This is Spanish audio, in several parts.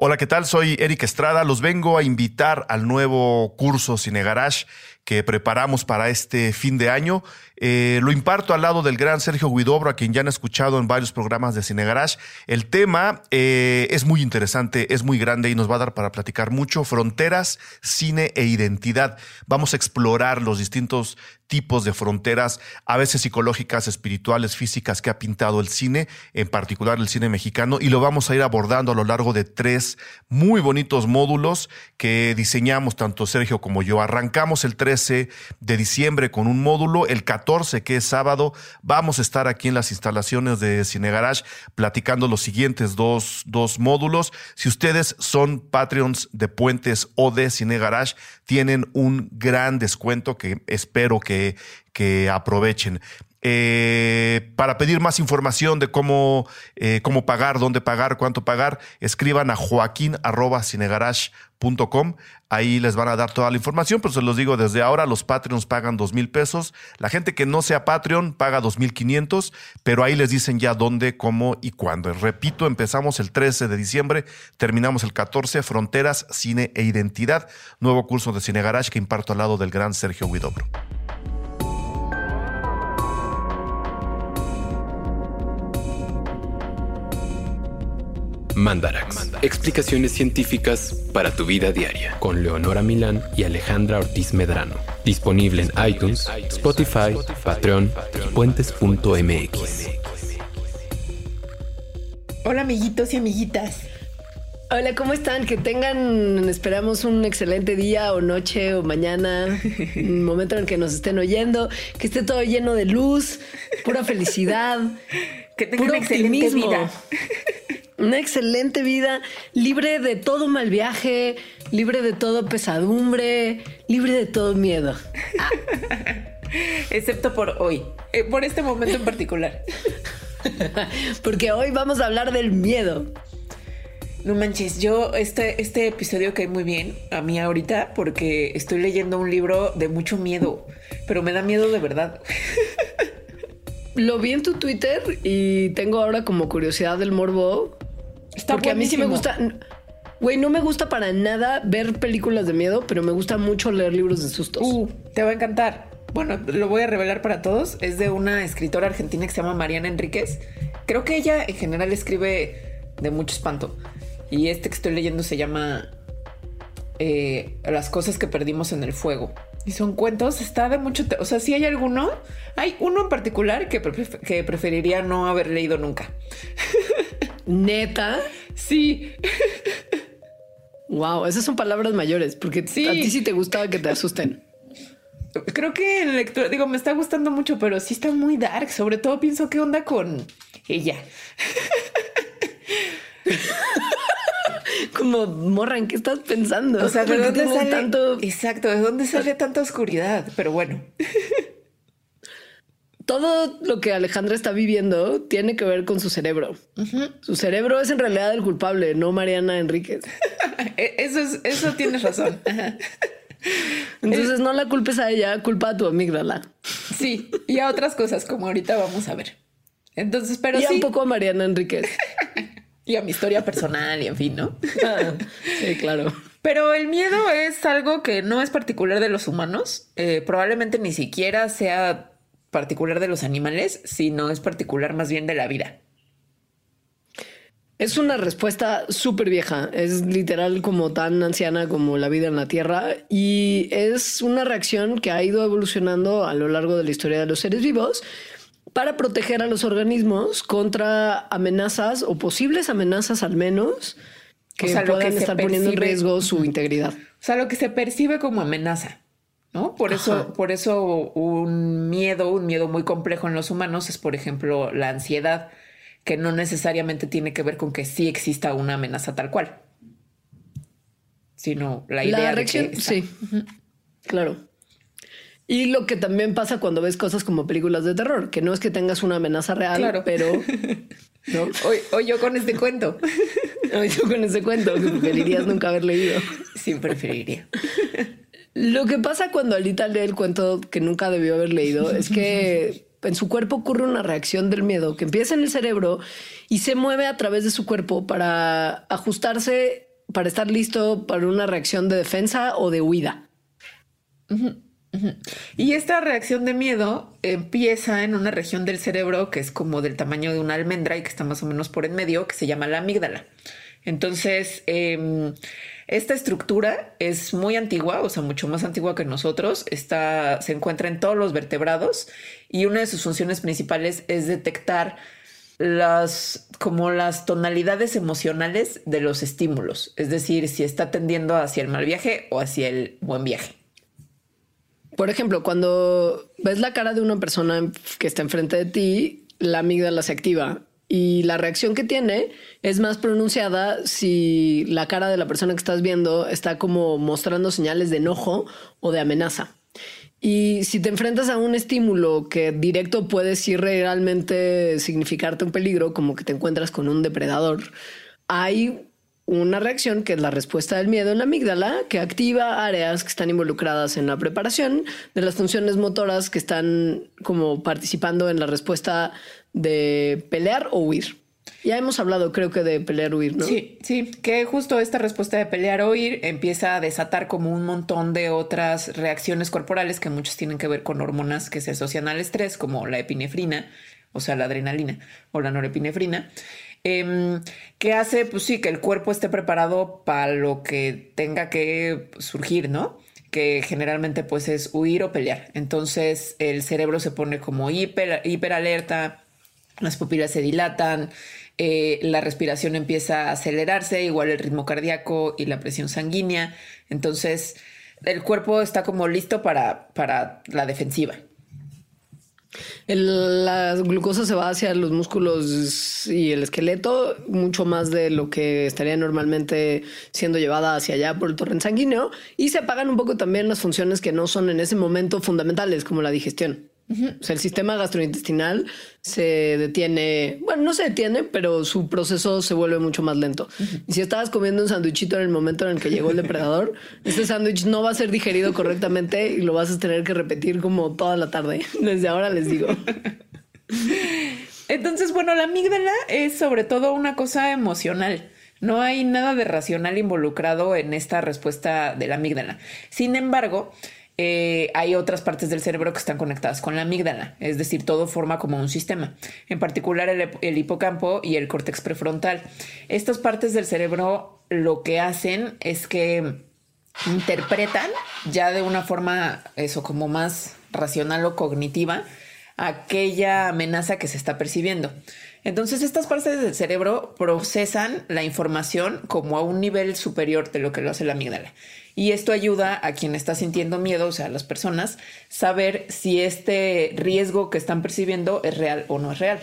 Hola, ¿qué tal? Soy Eric Estrada. Los vengo a invitar al nuevo curso Cine Garage que preparamos para este fin de año. Eh, lo imparto al lado del gran Sergio Guidobro, a quien ya han escuchado en varios programas de Cine Garage. El tema eh, es muy interesante, es muy grande y nos va a dar para platicar mucho. Fronteras, cine e identidad. Vamos a explorar los distintos tipos de fronteras, a veces psicológicas, espirituales, físicas, que ha pintado el cine, en particular el cine mexicano, y lo vamos a ir abordando a lo largo de tres muy bonitos módulos que diseñamos tanto Sergio como yo. Arrancamos el 13 de diciembre con un módulo, el 14 que es sábado, vamos a estar aquí en las instalaciones de Cine Garage platicando los siguientes dos, dos módulos. Si ustedes son Patreons de Puentes o de Cine Garage, tienen un gran descuento que espero que que, aprovechen. Eh, para pedir más información de cómo, eh, cómo pagar, dónde pagar, cuánto pagar, escriban a joaquín.cinegarage.com. Ahí les van a dar toda la información, pero se los digo desde ahora, los Patreons pagan dos mil pesos. La gente que no sea Patreon paga dos mil quinientos, pero ahí les dicen ya dónde, cómo y cuándo. Repito, empezamos el 13 de diciembre, terminamos el 14, Fronteras, Cine e Identidad, nuevo curso de Cine Garage que imparto al lado del gran Sergio Huidobro. Mandarax. Explicaciones científicas para tu vida diaria. Con Leonora Milán y Alejandra Ortiz Medrano. Disponible en iTunes, Spotify, Patreon y puentes.mx. Hola amiguitos y amiguitas. Hola, ¿cómo están? Que tengan, esperamos un excelente día o noche o mañana, un momento en el que nos estén oyendo, que esté todo lleno de luz, pura felicidad, que tengan una excelente vida. Una excelente vida, libre de todo mal viaje, libre de todo pesadumbre, libre de todo miedo. Excepto por hoy, eh, por este momento en particular. Porque hoy vamos a hablar del miedo. No manches, yo este, este episodio cae muy bien a mí ahorita porque estoy leyendo un libro de mucho miedo, pero me da miedo de verdad. Lo vi en tu Twitter y tengo ahora como curiosidad del morbo porque a mí sí me gusta. Güey, no me gusta para nada ver películas de miedo, pero me gusta mucho leer libros de sustos. Uh, te va a encantar. Bueno, lo voy a revelar para todos. Es de una escritora argentina que se llama Mariana Enríquez. Creo que ella en general escribe de mucho espanto. Y este que estoy leyendo se llama eh, Las cosas que perdimos en el fuego. Y son cuentos, está de mucho... O sea, si hay alguno, hay uno en particular que, que preferiría no haber leído nunca. Neta. Sí. Wow, esas son palabras mayores, porque a ti sí te gustaba que te asusten. Creo que en lectura, digo, me está gustando mucho, pero sí está muy dark. Sobre todo pienso qué onda con ella. Como morra, ¿en qué estás pensando? O sea, ¿de dónde sale tanto? Exacto, ¿de dónde sale tanta oscuridad? Pero bueno todo lo que Alejandra está viviendo tiene que ver con su cerebro. Su cerebro es en realidad el culpable, no Mariana Enríquez. E-, eso es, eso tienes razón. Entonces no la culpes a ella, culpa a tu amígdala. Sí, y a otras cosas como ahorita vamos a ver. Entonces, pero y un poco a Mariana Enríquez. y a mi historia personal y en fin, ¿no? Ah, sí, claro. Pero el miedo es algo que no es particular de los humanos. Eh, probablemente ni siquiera sea particular de los animales, sino es particular más bien de la vida. Es una respuesta súper vieja, es literal como tan anciana como la vida en la Tierra y es una reacción que ha ido evolucionando a lo largo de la historia de los seres vivos para proteger a los organismos contra amenazas o posibles amenazas al menos que puedan estar poniendo en riesgo su integridad. O sea, lo que se percibe como amenaza. ¿No? Por eso, por eso un miedo, un miedo muy complejo en los humanos es, por ejemplo, la ansiedad, que no necesariamente tiene que ver con que sí exista una amenaza tal cual, sino la idea de que sí, claro. Y lo que también pasa cuando ves cosas como películas de terror, que no es que tengas una amenaza real, pero ¿no? Hoy, yo con este cuento. Hoy yo con ese cuento que preferirías nunca haber leído. Sí, preferiría. Lo que pasa cuando Alita lee el cuento que nunca debió haber leído es que en su cuerpo ocurre una reacción del miedo que empieza en el cerebro y se mueve a través de su cuerpo para ajustarse para estar listo para una reacción de defensa o de huida. Y esta reacción de miedo empieza en una región del cerebro que es como del tamaño de una almendra y que está más o menos por en medio, que se llama la amígdala. Entonces, em, esta estructura es muy antigua, o sea, mucho más antigua que nosotros. Está, se encuentra en todos los vertebrados y una de sus funciones principales es detectar las como las tonalidades emocionales de los estímulos, es decir, si está tendiendo hacia el mal viaje o hacia el buen viaje. Por ejemplo, cuando ves la cara de una persona que está enfrente de ti, la amígdala se activa y la reacción que tiene es más pronunciada si la cara de la persona que estás viendo está como mostrando señales de enojo o de amenaza. Y si te enfrentas a un estímulo que directo puede sí realmente significarte un peligro, como que te encuentras con un depredador, hay una reacción que es la respuesta del miedo en la amígdala, que activa áreas que están involucradas en la preparación de las funciones motoras que están como participando en la respuesta de pelear o huir. Ya hemos hablado, creo que, de pelear o huir, ¿no? Sí, sí, que justo esta respuesta de pelear o huir empieza a desatar como un montón de otras reacciones corporales que muchas tienen que ver con hormonas que se asocian al estrés, como la epinefrina, o sea, la adrenalina o la norepinefrina. Em, que hace, pues sí, que el cuerpo esté preparado para lo que tenga que surgir, ¿no? Que generalmente pues es huir o pelear. Entonces el cerebro se pone como hiper, alerta, las pupilas se dilatan, eh, la respiración empieza a acelerarse, igual el ritmo cardíaco y la presión sanguínea. Entonces el cuerpo está como listo para, para la defensiva la glucosa se va hacia los músculos y el esqueleto, mucho más de lo que estaría normalmente siendo llevada hacia allá por el torrente sanguíneo, y se apagan un poco también las funciones que no son en ese momento fundamentales, como la digestión. O sea, el sistema gastrointestinal se detiene, bueno, no se detiene, pero su proceso se vuelve mucho más lento. Y si estabas comiendo un sándwichito en el momento en el que llegó el depredador, este sándwich no va a ser digerido correctamente y lo vas a tener que repetir como toda la tarde. Desde ahora les digo. Entonces, bueno, la amígdala es sobre todo una cosa emocional. No hay nada de racional involucrado en esta respuesta de la amígdala. Sin embargo, eh, hay otras partes del cerebro que están conectadas con la amígdala, es decir, todo forma como un sistema, en particular el, hipocampo y el córtex prefrontal. Estas partes del cerebro lo que hacen es que interpretan ya de una forma, eso, como más racional o cognitiva, aquella amenaza que se está percibiendo. Entonces estas partes del cerebro procesan la información como a un nivel superior de lo que lo hace la amígdala. Y esto ayuda a quien está sintiendo miedo, o sea, a las personas, saber si este riesgo que están percibiendo es real o no es real.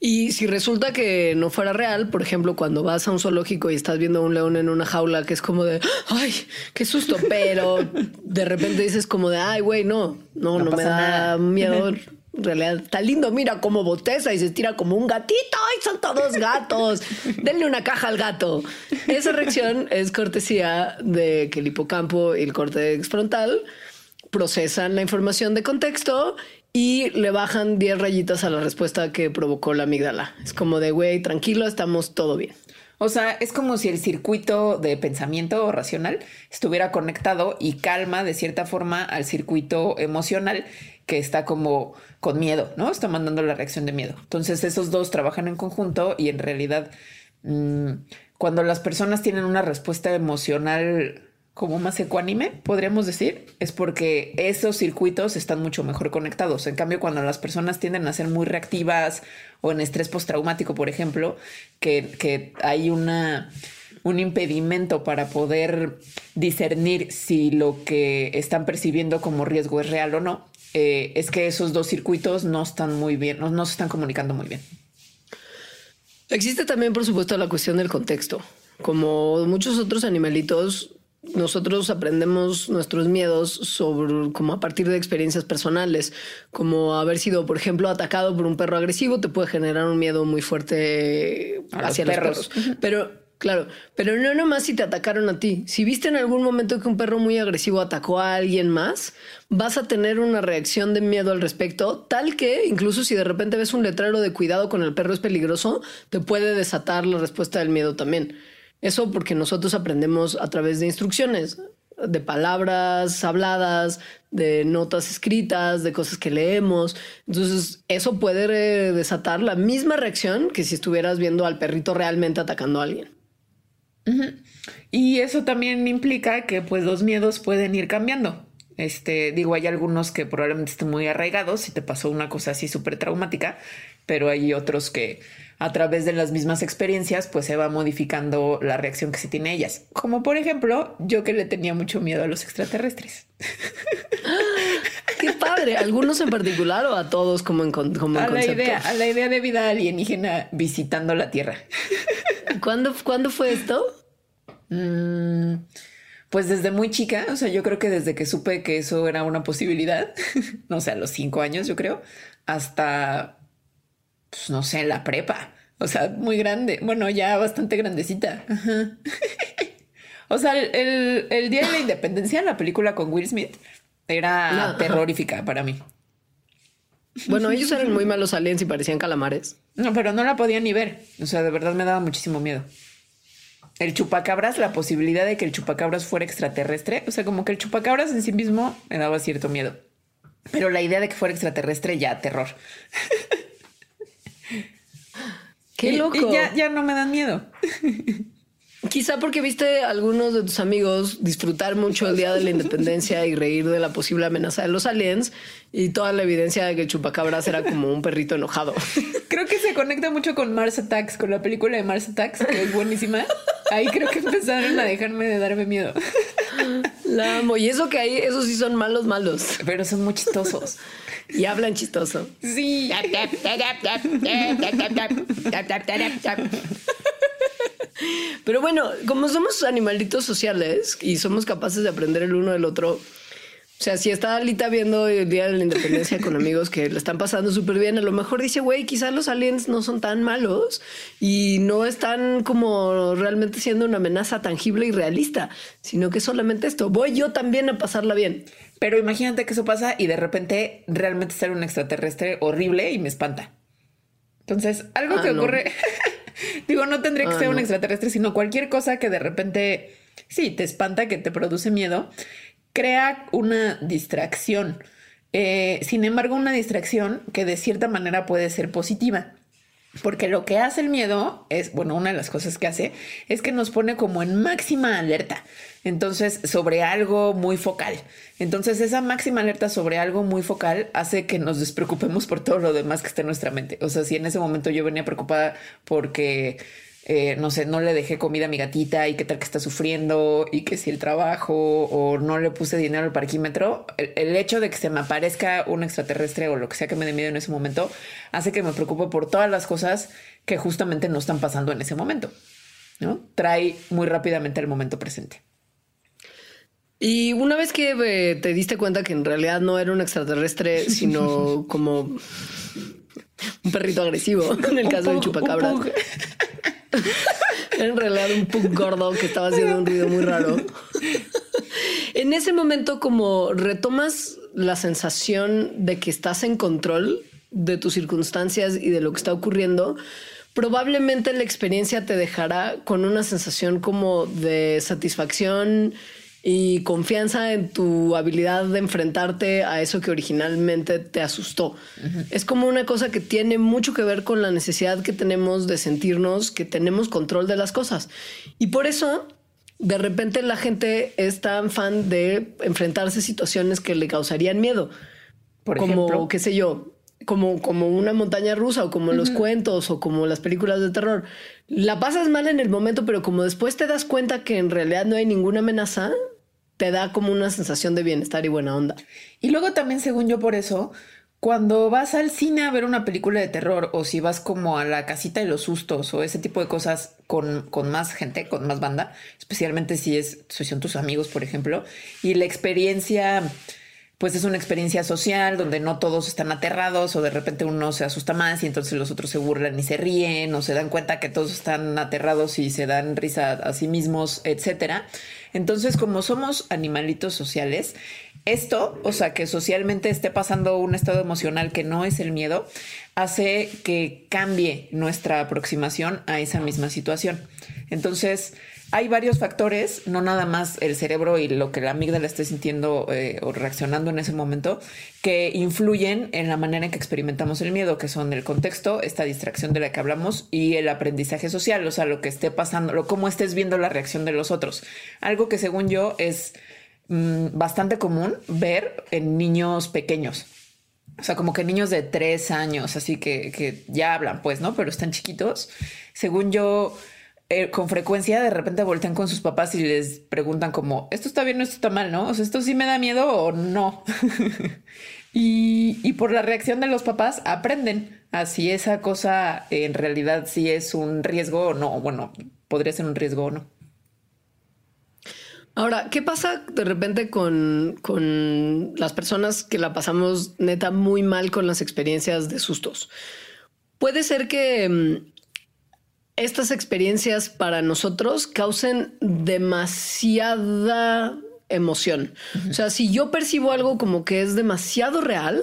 Y si resulta que no fuera real, por ejemplo, cuando vas a un zoológico y estás viendo a un león en una jaula que es como de, ay, qué susto, pero de repente dices como de, ay, güey, no, no, no, me da miedo. En realidad está lindo, mira cómo boteza y se estira como un gatito. ¡Ay, son todos gatos! Denle una caja al gato. Esa reacción es cortesía de que el hipocampo y el córtex frontal procesan la información de contexto y le bajan 10 rayitas a la respuesta que provocó la amígdala. Es como de, güey, tranquilo, estamos todo bien. O sea, es como si el circuito de pensamiento racional estuviera conectado y calma de cierta forma al circuito emocional que está como con miedo, ¿no? Está mandando la reacción de miedo. Entonces esos dos trabajan en conjunto y en realidad mm, cuando las personas tienen una respuesta emocional como más ecuánime, podríamos decir, es porque esos circuitos están mucho mejor conectados. En cambio, cuando las personas tienden a ser muy reactivas o en estrés postraumático, por ejemplo, que, que hay una un impedimento para poder discernir si lo que están percibiendo como riesgo es real o no, eh, es que esos dos circuitos no están muy bien, no, se están comunicando muy bien. Existe también, por supuesto, la cuestión del contexto. Como muchos otros animalitos, nosotros aprendemos nuestros miedos sobre como a partir de experiencias personales, como haber sido, por ejemplo, atacado por un perro agresivo te puede generar un miedo muy fuerte hacia los perros. Pero Claro, pero no nomás si te atacaron a ti. Si viste en algún momento que un perro muy agresivo atacó a alguien más, vas a tener una reacción de miedo al respecto, tal que incluso si de repente ves un letrero de cuidado con el perro es peligroso, te puede desatar la respuesta del miedo también. Eso porque nosotros aprendemos a través de instrucciones, de palabras habladas, de notas escritas, de cosas que leemos. Entonces, eso puede desatar la misma reacción que si estuvieras viendo al perrito realmente atacando a alguien. Y eso también implica que pues los miedos pueden ir cambiando. Este, digo, hay algunos que probablemente estén muy arraigados si te pasó una cosa así súper traumática, pero hay otros que a través de las mismas experiencias pues se va modificando la reacción que se tiene ellas. Como por ejemplo, yo que le tenía mucho miedo a los extraterrestres. Qué padre. ¿Algunos en particular o a todos como en, como a la idea, a la idea de vida alienígena visitando la Tierra. ¿Cuándo, ¿cuándo fue esto? Mm, pues desde muy chica, o sea, yo creo que desde que supe que eso era una posibilidad, no sé, a los cinco años, yo creo, hasta, pues no sé, la prepa. O sea, muy grande. Bueno, ya bastante grandecita. o sea, el, Día de la Independencia, la película con Will Smith, era terrorífica para mí. Bueno, ellos eran muy malos aliens y parecían calamares. No, pero no la podía ni ver. O sea, de verdad me daba muchísimo miedo el chupacabras, la posibilidad de que el chupacabras fuera extraterrestre, o sea, como que el chupacabras en sí mismo me daba cierto miedo. Pero la idea de que fuera extraterrestre ya terror. Qué loco. Y ya, ya no me dan miedo. Quizá porque viste a algunos de tus amigos disfrutar mucho el Día de la Independencia y reír de la posible amenaza de los aliens y toda la evidencia de que chupacabras era como un perrito enojado. Creo que se conecta mucho con Mars Attacks, con la película de Mars Attacks, que es buenísima. Ahí creo que empezaron a dejarme de darme miedo. La amo. Y eso que hay, esos sí son malos, malos. Pero son muy chistosos. Y hablan chistoso. Sí. Pero bueno, como somos animalitos sociales y somos capaces de aprender el uno del otro, o sea, si está Alita viendo el Día de la Independencia con amigos que le están pasando súper bien, a lo mejor dice, güey, quizás los aliens no son tan malos y no están como realmente siendo una amenaza tangible y realista, sino que solamente esto, voy yo también a pasarla bien. Pero imagínate que eso pasa y de repente realmente ser un extraterrestre horrible y me espanta. Entonces, algo ah, que ocurre, digo, no tendría que ah, ser un extraterrestre, sino cualquier cosa que de repente, sí, te espanta, que te produce miedo crea una distracción. Eh, sin embargo, una distracción que de cierta manera puede ser positiva. Porque lo que hace el miedo es, bueno, una de las cosas que hace es que nos pone como en máxima alerta. Entonces, sobre algo muy focal. Entonces, esa máxima alerta sobre algo muy focal hace que nos despreocupemos por todo lo demás que está en nuestra mente. O sea, si en ese momento yo venía preocupada porque eh, no sé, no le dejé comida a mi gatita y qué tal que está sufriendo y que si el trabajo o no le puse dinero al parquímetro, el, hecho de que se me aparezca un extraterrestre o lo que sea que me dé miedo en ese momento hace que me preocupe por todas las cosas que justamente no están pasando en ese momento. ¿no? Trae muy rápidamente al momento presente. Y una vez que eh, te diste cuenta que en realidad no era un extraterrestre, sino como un perrito agresivo, en el caso del chupacabra. en realidad un pug gordo que estaba haciendo un ruido muy raro. en ese momento como retomas la sensación de que estás en control de tus circunstancias y de lo que está ocurriendo, probablemente la experiencia te dejará con una sensación como de satisfacción, y confianza en tu habilidad de enfrentarte a eso que originalmente te asustó. Es como una cosa que tiene mucho que ver con la necesidad que tenemos de sentirnos que tenemos control de las cosas. Y por eso, de repente la gente es tan fan de enfrentarse a situaciones que le causarían miedo. Por como, ejemplo, qué sé yo, como, como una montaña rusa o como los cuentos o como las películas de terror. La pasas mal en el momento, pero como después te das cuenta que en realidad no hay ninguna amenaza, te da como una sensación de bienestar y buena onda. Y luego también, según yo, por eso, cuando vas al cine a ver una película de terror o si vas como a la casita de los sustos o ese tipo de cosas con, con más gente, con más banda, especialmente si es si son tus amigos, por ejemplo, y la experiencia pues es una experiencia social donde no todos están aterrados o de repente uno se asusta más y entonces los otros se burlan y se ríen o se dan cuenta que todos están aterrados y se dan risa a sí mismos, etcétera. Entonces, como somos animalitos sociales, esto, o sea, que socialmente esté pasando un estado emocional que no es el miedo, hace que cambie nuestra aproximación a esa misma situación. Entonces, hay varios factores, no nada más el cerebro y lo que la amígdala esté sintiendo eh, o reaccionando en ese momento, que influyen en la manera en que experimentamos el miedo, que son el contexto, esta distracción de la que hablamos y el aprendizaje social, o sea, lo que esté pasando, lo cómo estés viendo la reacción de los otros. Algo que según yo es mm, bastante común ver en niños pequeños. O sea, como que niños de tres años, así que, que ya hablan, pues, ¿no? Pero están chiquitos. Según yo, eh, con frecuencia de repente voltean con sus papás y les preguntan como, esto está bien o esto está mal, ¿no? O sea, esto sí me da miedo o no. y, y, por la reacción de los papás aprenden a si esa cosa en realidad sí es un riesgo o no. Bueno, podría ser un riesgo o no. Ahora, ¿qué pasa de repente con, con las personas que la pasamos neta muy mal con las experiencias de sustos? Puede ser que mm, estas experiencias para nosotros causen demasiada emoción. O sea, si yo percibo algo como que es demasiado real,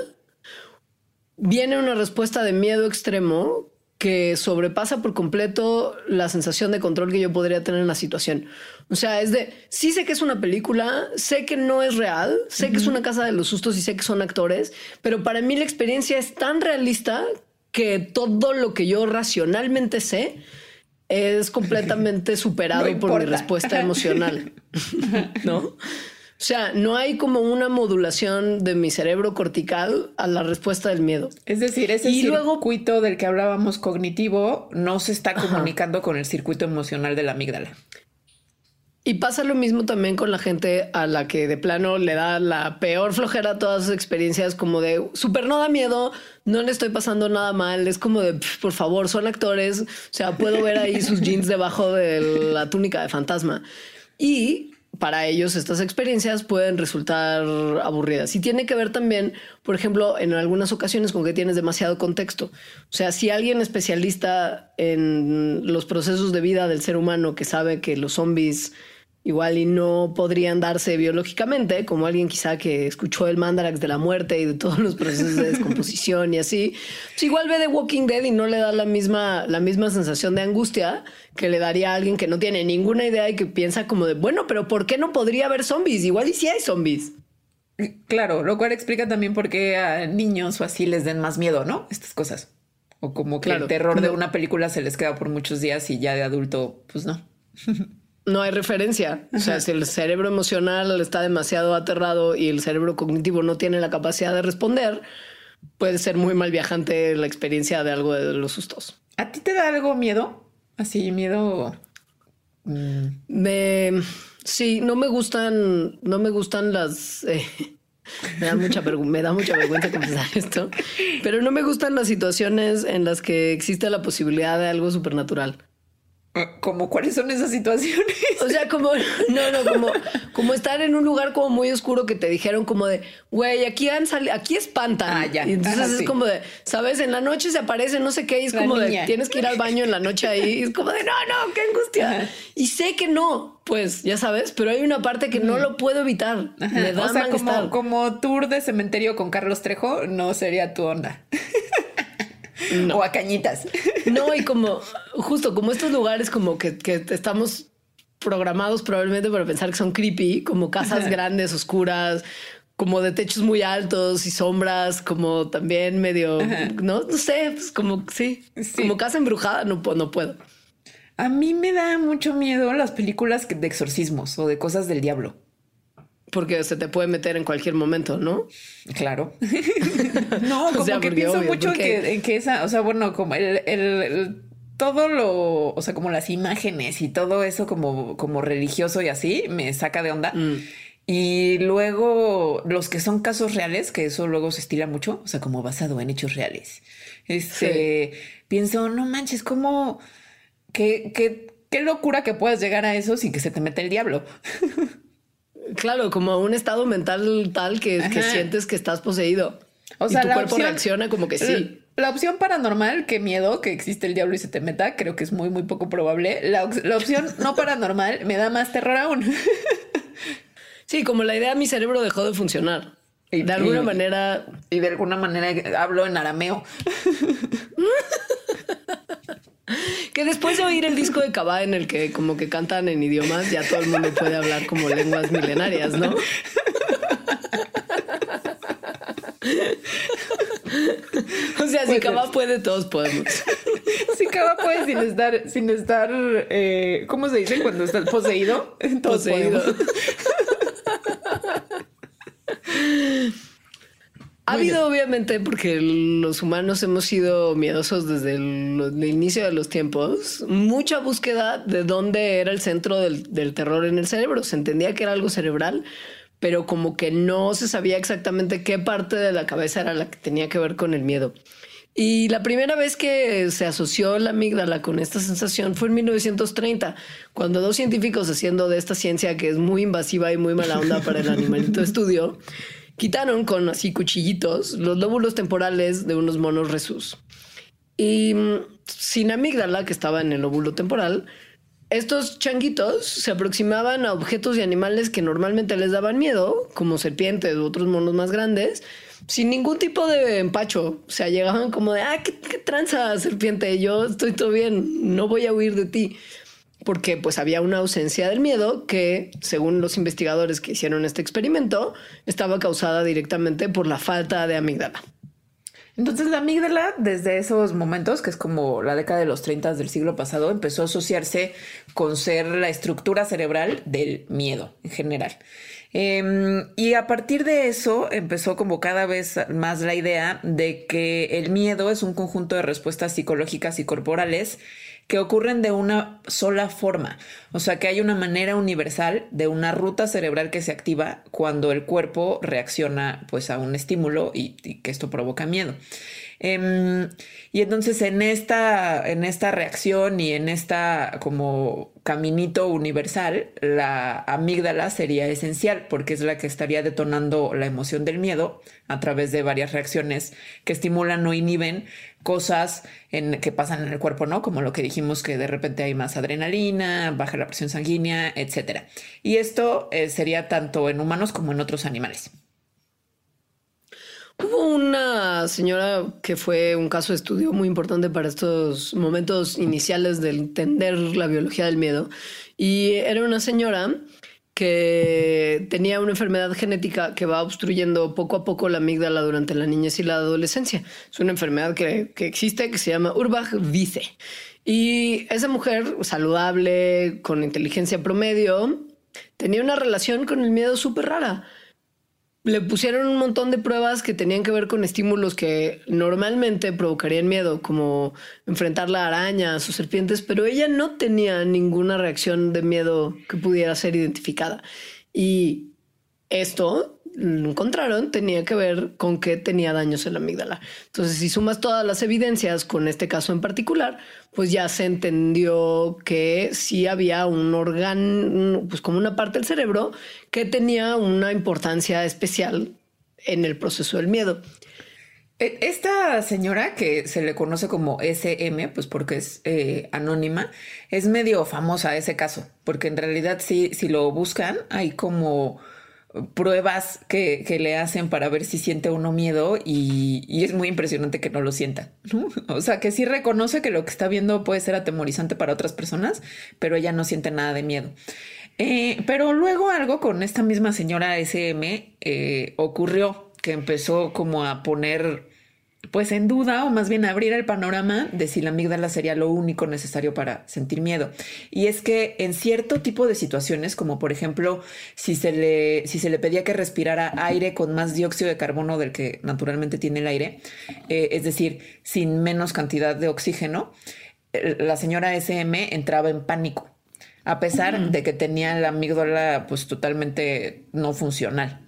viene una respuesta de miedo extremo que sobrepasa por completo la sensación de control que yo podría tener en la situación. O sea, es de, sí sé que es una película, sé que no es real, sé que es una casa de los sustos y sé que son actores, pero para mí la experiencia es tan realista que todo lo que yo racionalmente sé es completamente superado por mi respuesta emocional, ¿no? O sea, no hay como una modulación de mi cerebro cortical a la respuesta del miedo. Es decir, ese y circuito del que hablábamos cognitivo no se está comunicando con el circuito emocional de la amígdala. Y pasa lo mismo también con la gente a la que de plano le da la peor flojera a todas sus experiencias, como de súper no da miedo, no le estoy pasando nada mal. Es como de por favor, son actores. O sea, puedo ver ahí sus jeans debajo de la túnica de fantasma. Y para ellos estas experiencias pueden resultar aburridas. Y tiene que ver también, por ejemplo, en algunas ocasiones con que tienes demasiado contexto. O sea, si alguien especialista en los procesos de vida del ser humano que sabe que los zombies igual y no podrían darse biológicamente, como alguien quizá que escuchó el mandarax de la muerte y de todos los procesos de descomposición y así, pues igual ve The Walking Dead y no le da la misma, la misma sensación de angustia que le daría a alguien que no tiene ninguna idea y que piensa como de, bueno, pero ¿por qué no podría haber zombies? Igual y si hay zombies. Claro, lo cual explica también por qué a niños o así les den más miedo, ¿no? Estas cosas. O como que el terror de una película se les queda por muchos días y ya de adulto, pues no. no hay referencia. O sea, si el cerebro emocional está demasiado aterrado y el cerebro cognitivo no tiene la capacidad de responder, puede ser muy mal viajante la experiencia de algo de los sustos. ¿A ti te da algo miedo? Así, miedo. Mm. Me sí, no me gustan, no me gustan las. Eh, me da mucha me da mucha vergüenza confesar esto, pero no me gustan las situaciones en las que existe la posibilidad de algo supernatural. ¿Como cuáles son esas situaciones? O sea, como, no, no, como, como estar en un lugar como muy oscuro que te dijeron como de, güey, aquí han salido, aquí espantan. Ah, ya. Y entonces es como de, sabes, en la noche se aparece no sé qué, y es como de, tienes que ir al baño en la noche ahí, y es como de, no, no, qué angustia. Y sé que no, pues ya sabes, pero hay una parte que no lo puedo evitar. Me da o sea, como, como tour de cementerio con Carlos Trejo, no sería tu onda. O a cañitas. No, y como justo como estos lugares como que, estamos programados probablemente para pensar que son creepy, como casas grandes, oscuras, como de techos muy altos y sombras, como también medio, no, no sé, pues como sí, como casa embrujada, no, no puedo. A mí me da mucho miedo las películas de exorcismos o de cosas del diablo porque se te puede meter en cualquier momento, ¿no? Claro. no, como que pienso mucho en que esa, o sea, bueno, como el, todo lo, o sea, como las imágenes y todo eso como, como religioso y así, me saca de onda. Mm. Y luego los que son casos reales, que eso luego se estila mucho, o sea, como basado en hechos reales. Este, pienso, no manches, como qué, qué, qué locura que puedas llegar a eso sin que se te mete el diablo. Claro, como un estado mental tal que, que sientes que estás poseído. O sea, y tu cuerpo reacciona como que sí. La opción paranormal, que miedo que existe el diablo y se te meta, creo que es muy, muy poco probable. La, la opción no paranormal me da más terror aún. sí, como la idea, mi cerebro dejó de funcionar. Y, de alguna manera. Y de alguna manera hablo en arameo. que después de oír el disco de Cabá en el que como que cantan en idiomas, ya todo el mundo puede hablar como lenguas milenarias, ¿no? o sea, si Cava puede, todos podemos. Si Cava puede sin estar, sin estar, eh, ¿cómo se dice cuando estás poseído? poseído. Ha habido obviamente porque los humanos hemos sido miedosos desde el, inicio de los tiempos, mucha búsqueda de dónde era el centro del, del terror en el cerebro. Se entendía que era algo cerebral, pero como que no se sabía exactamente qué parte de la cabeza era la que tenía que ver con el miedo. Y la primera vez que se asoció la amígdala con esta sensación fue en 1930, cuando dos científicos haciendo de esta ciencia que es muy invasiva y muy mala onda para el animalito estudio, quitaron con así cuchillitos los lóbulos temporales de unos monos resus. Y mm, sin amígdala, que estaba en el lóbulo temporal, estos changuitos se aproximaban a objetos y animales que normalmente les daban miedo, como serpientes u otros monos más grandes, sin ningún tipo de empacho. O sea, llegaban como de, ah, qué, tranza, serpiente, yo estoy todo bien, no voy a huir de ti. Porque pues había una ausencia del miedo que, según los investigadores que hicieron este experimento, estaba causada directamente por la falta de amígdala. Entonces la amígdala desde esos momentos, que es como la década de los 30 del siglo pasado, empezó a asociarse con ser la estructura cerebral del miedo en general. Em, y a partir de eso empezó como cada vez más la idea de que el miedo es un conjunto de respuestas psicológicas y corporales que ocurren de una sola forma. O sea, que hay una manera universal de una ruta cerebral que se activa cuando el cuerpo reacciona pues a un estímulo y, que esto provoca miedo. Em, y entonces en esta, en esta reacción y en esta como caminito universal, la amígdala sería esencial porque es la que estaría detonando la emoción del miedo a través de varias reacciones que estimulan o inhiben cosas que pasan en el cuerpo, ¿no? Como lo que dijimos que de repente hay más adrenalina, baja la presión sanguínea, etcétera. Y esto eh, sería tanto en humanos como en otros animales. Hubo una señora que fue un caso de estudio muy importante para estos momentos iniciales de entender la biología del miedo. Y era una señora que tenía una enfermedad genética que va obstruyendo poco a poco la amígdala durante la niñez y la adolescencia. Es una enfermedad que, que existe que se llama Urbach-Wiese. Y esa mujer saludable, con inteligencia promedio, tenía una relación con el miedo súper rara le pusieron un montón de pruebas que tenían que ver con estímulos que normalmente provocarían miedo, como enfrentar la araña o serpientes, pero ella no tenía ninguna reacción de miedo que pudiera ser identificada. Y esto encontraron tenía que ver con que tenía daños en la amígdala. Entonces, si sumas todas las evidencias con este caso en particular, pues ya se entendió que sí había un órgano, pues como una parte del cerebro que tenía una importancia especial en el proceso del miedo. E, esta señora que se le conoce como SM, pues porque es eh, anónima, es medio famosa ese caso, porque en realidad sí, si lo buscan, hay como pruebas que, le hacen para ver si siente uno miedo y, es muy impresionante que no lo sienta. O sea, que sí reconoce que lo que está viendo puede ser atemorizante para otras personas, pero ella no siente nada de miedo. Eh, pero luego algo con esta misma señora SM eh, ocurrió que empezó como a poner pues en duda o más bien abrir el panorama de si la amígdala sería lo único necesario para sentir miedo. Y es que en cierto tipo de situaciones, como por ejemplo si se le, si se le pedía que respirara aire con más dióxido de carbono del que naturalmente tiene el aire, eh, es decir, sin menos cantidad de oxígeno, eh, la señora SM entraba en pánico, a pesar de que tenía la amígdala pues totalmente no funcional.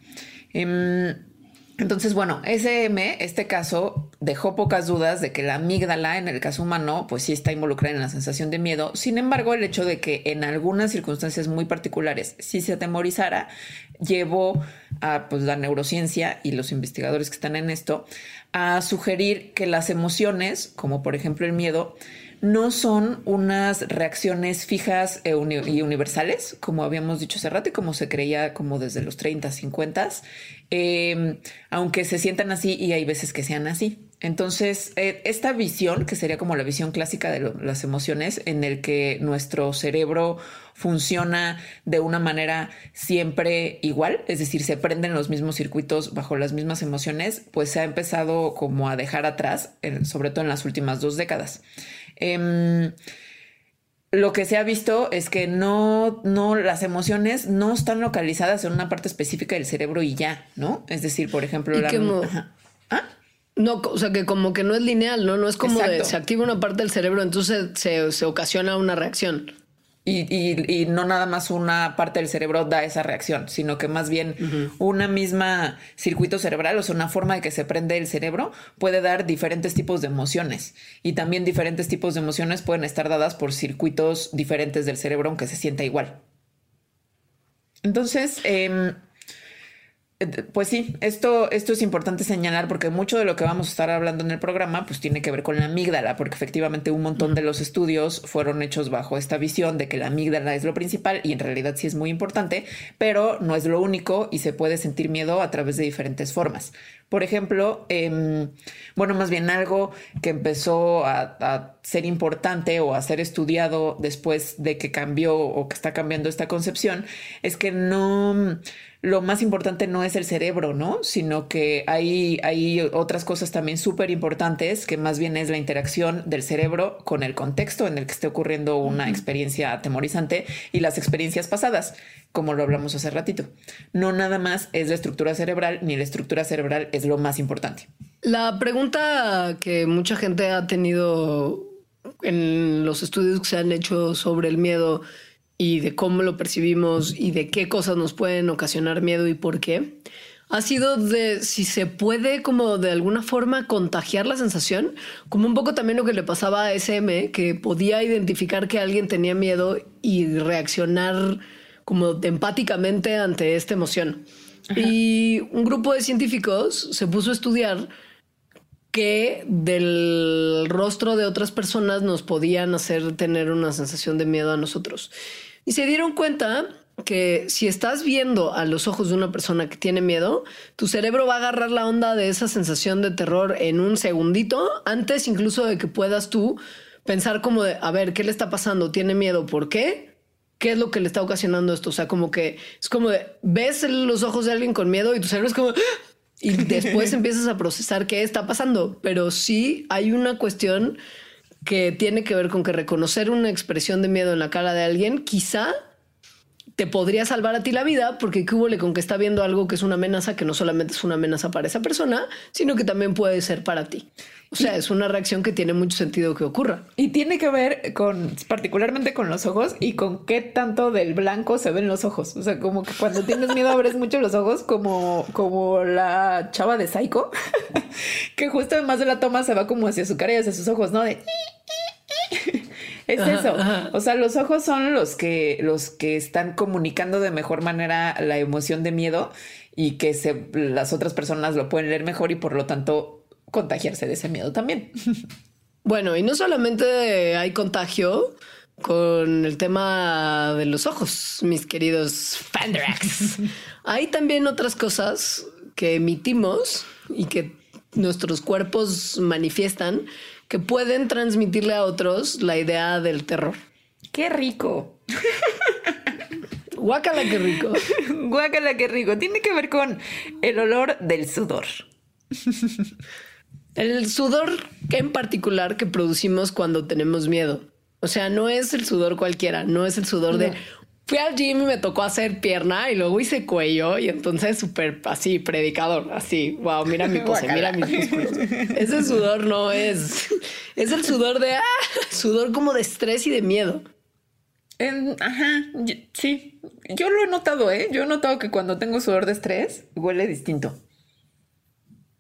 Em, Entonces, bueno, SM, este caso, dejó pocas dudas de que la amígdala en el caso humano, pues sí está involucrada en la sensación de miedo. Sin embargo, el hecho de que en algunas circunstancias muy particulares sí se atemorizara, llevó a pues, la neurociencia y los investigadores que están en esto a sugerir que las emociones, como por ejemplo el miedo, no son unas reacciones fijas e y universales, como habíamos dicho hace rato y como se creía como desde los 30, 50, eh, aunque se sientan así y hay veces que sean así. Entonces, eh, esta visión, que sería como la visión clásica de las emociones, en el que nuestro cerebro funciona de una manera siempre igual, es decir, se prenden los mismos circuitos bajo las mismas emociones, pues se ha empezado como a dejar atrás, sobre todo en las últimas dos décadas. Em, lo que se ha visto es que no, no, las emociones no están localizadas en una parte específica del cerebro y ya, ¿no? Es decir, por ejemplo, la... No, o sea que como que no es lineal, ¿no? No es como de, se activa una parte del cerebro, entonces se, se ocasiona una reacción. Y, no nada más una parte del cerebro da esa reacción, sino que más bien una misma circuito cerebral, o sea, una forma de que se prende el cerebro, puede dar diferentes tipos de emociones. Y también diferentes tipos de emociones pueden estar dadas por circuitos diferentes del cerebro, aunque se sienta igual. Entonces, eh, pues sí, esto, esto es importante señalar porque mucho de lo que vamos a estar hablando en el programa pues tiene que ver con la amígdala, porque efectivamente un montón de los estudios fueron hechos bajo esta visión de que la amígdala es lo principal y en realidad sí es muy importante, pero no es lo único y se puede sentir miedo a través de diferentes formas. Por ejemplo, em, bueno, más bien algo que empezó a, a, ser importante o a ser estudiado después de que cambió o que está cambiando esta concepción es que no lo más importante no es el cerebro, ¿no? Sino que hay, hay otras cosas también súper importantes que más bien es la interacción del cerebro con el contexto en el que esté ocurriendo una experiencia atemorizante y las experiencias pasadas, como lo hablamos hace ratito. No nada más es la estructura cerebral, ni la estructura cerebral es lo más importante. La pregunta que mucha gente ha tenido en los estudios que se han hecho sobre el miedo y de cómo lo percibimos y de qué cosas nos pueden ocasionar miedo y por qué, ha sido de si se puede como de alguna forma contagiar la sensación, como un poco también lo que le pasaba a SM, que podía identificar que alguien tenía miedo y reaccionar como empáticamente ante esta emoción. Y un grupo de científicos se puso a estudiar que del rostro de otras personas nos podían hacer tener una sensación de miedo a nosotros. Y se dieron cuenta que si estás viendo a los ojos de una persona que tiene miedo, tu cerebro va a agarrar la onda de esa sensación de terror en un segundito, antes incluso de que puedas tú pensar como de, a ver, ¿qué le está pasando? ¿Tiene miedo? ¿Por qué? ¿Qué es lo que le está ocasionando esto? O sea, como que es como de, ves los ojos de alguien con miedo y tu cerebro es como, y después empiezas a procesar qué está pasando. Pero sí hay una cuestión que tiene que ver con que reconocer una expresión de miedo en la cara de alguien quizá te podría salvar a ti la vida porque qué hubo con que está viendo algo que es una amenaza que no solamente es una amenaza para esa persona, sino que también puede ser para ti. O sea, es una reacción que tiene mucho sentido que ocurra. Y tiene que ver con, particularmente con los ojos y con qué tanto del blanco se ven los ojos. O sea, como que cuando tienes miedo abres mucho los ojos, como, como la chava de Psycho, que justo además de la toma se va como hacia su cara y hacia sus ojos, ¿no? De... Es eso. O sea, los ojos son los que, los que están comunicando de mejor manera la emoción de miedo y que se, las otras personas lo pueden leer mejor y por lo tanto contagiarse de ese miedo también. Bueno, y no solamente hay contagio con el tema de los ojos, mis queridos Fanderax. hay también otras cosas que emitimos y que nuestros cuerpos manifiestan que pueden transmitirle a otros la idea del terror. ¡Qué rico! Guácala, qué rico. Guácala, qué rico. Tiene que ver con el olor del sudor. El sudor en particular que producimos cuando tenemos miedo. O sea, no es el sudor cualquiera, no es el sudor de fui al gym y me tocó hacer pierna y luego hice cuello y entonces súper así, predicador, así, wow, mira mi pose, mira mis músculos. Ese sudor no es, es el sudor de, ah, sudor como de estrés y de miedo. ajá, sí, yo lo he notado, ¿eh? Yo he notado que cuando tengo sudor de estrés huele distinto.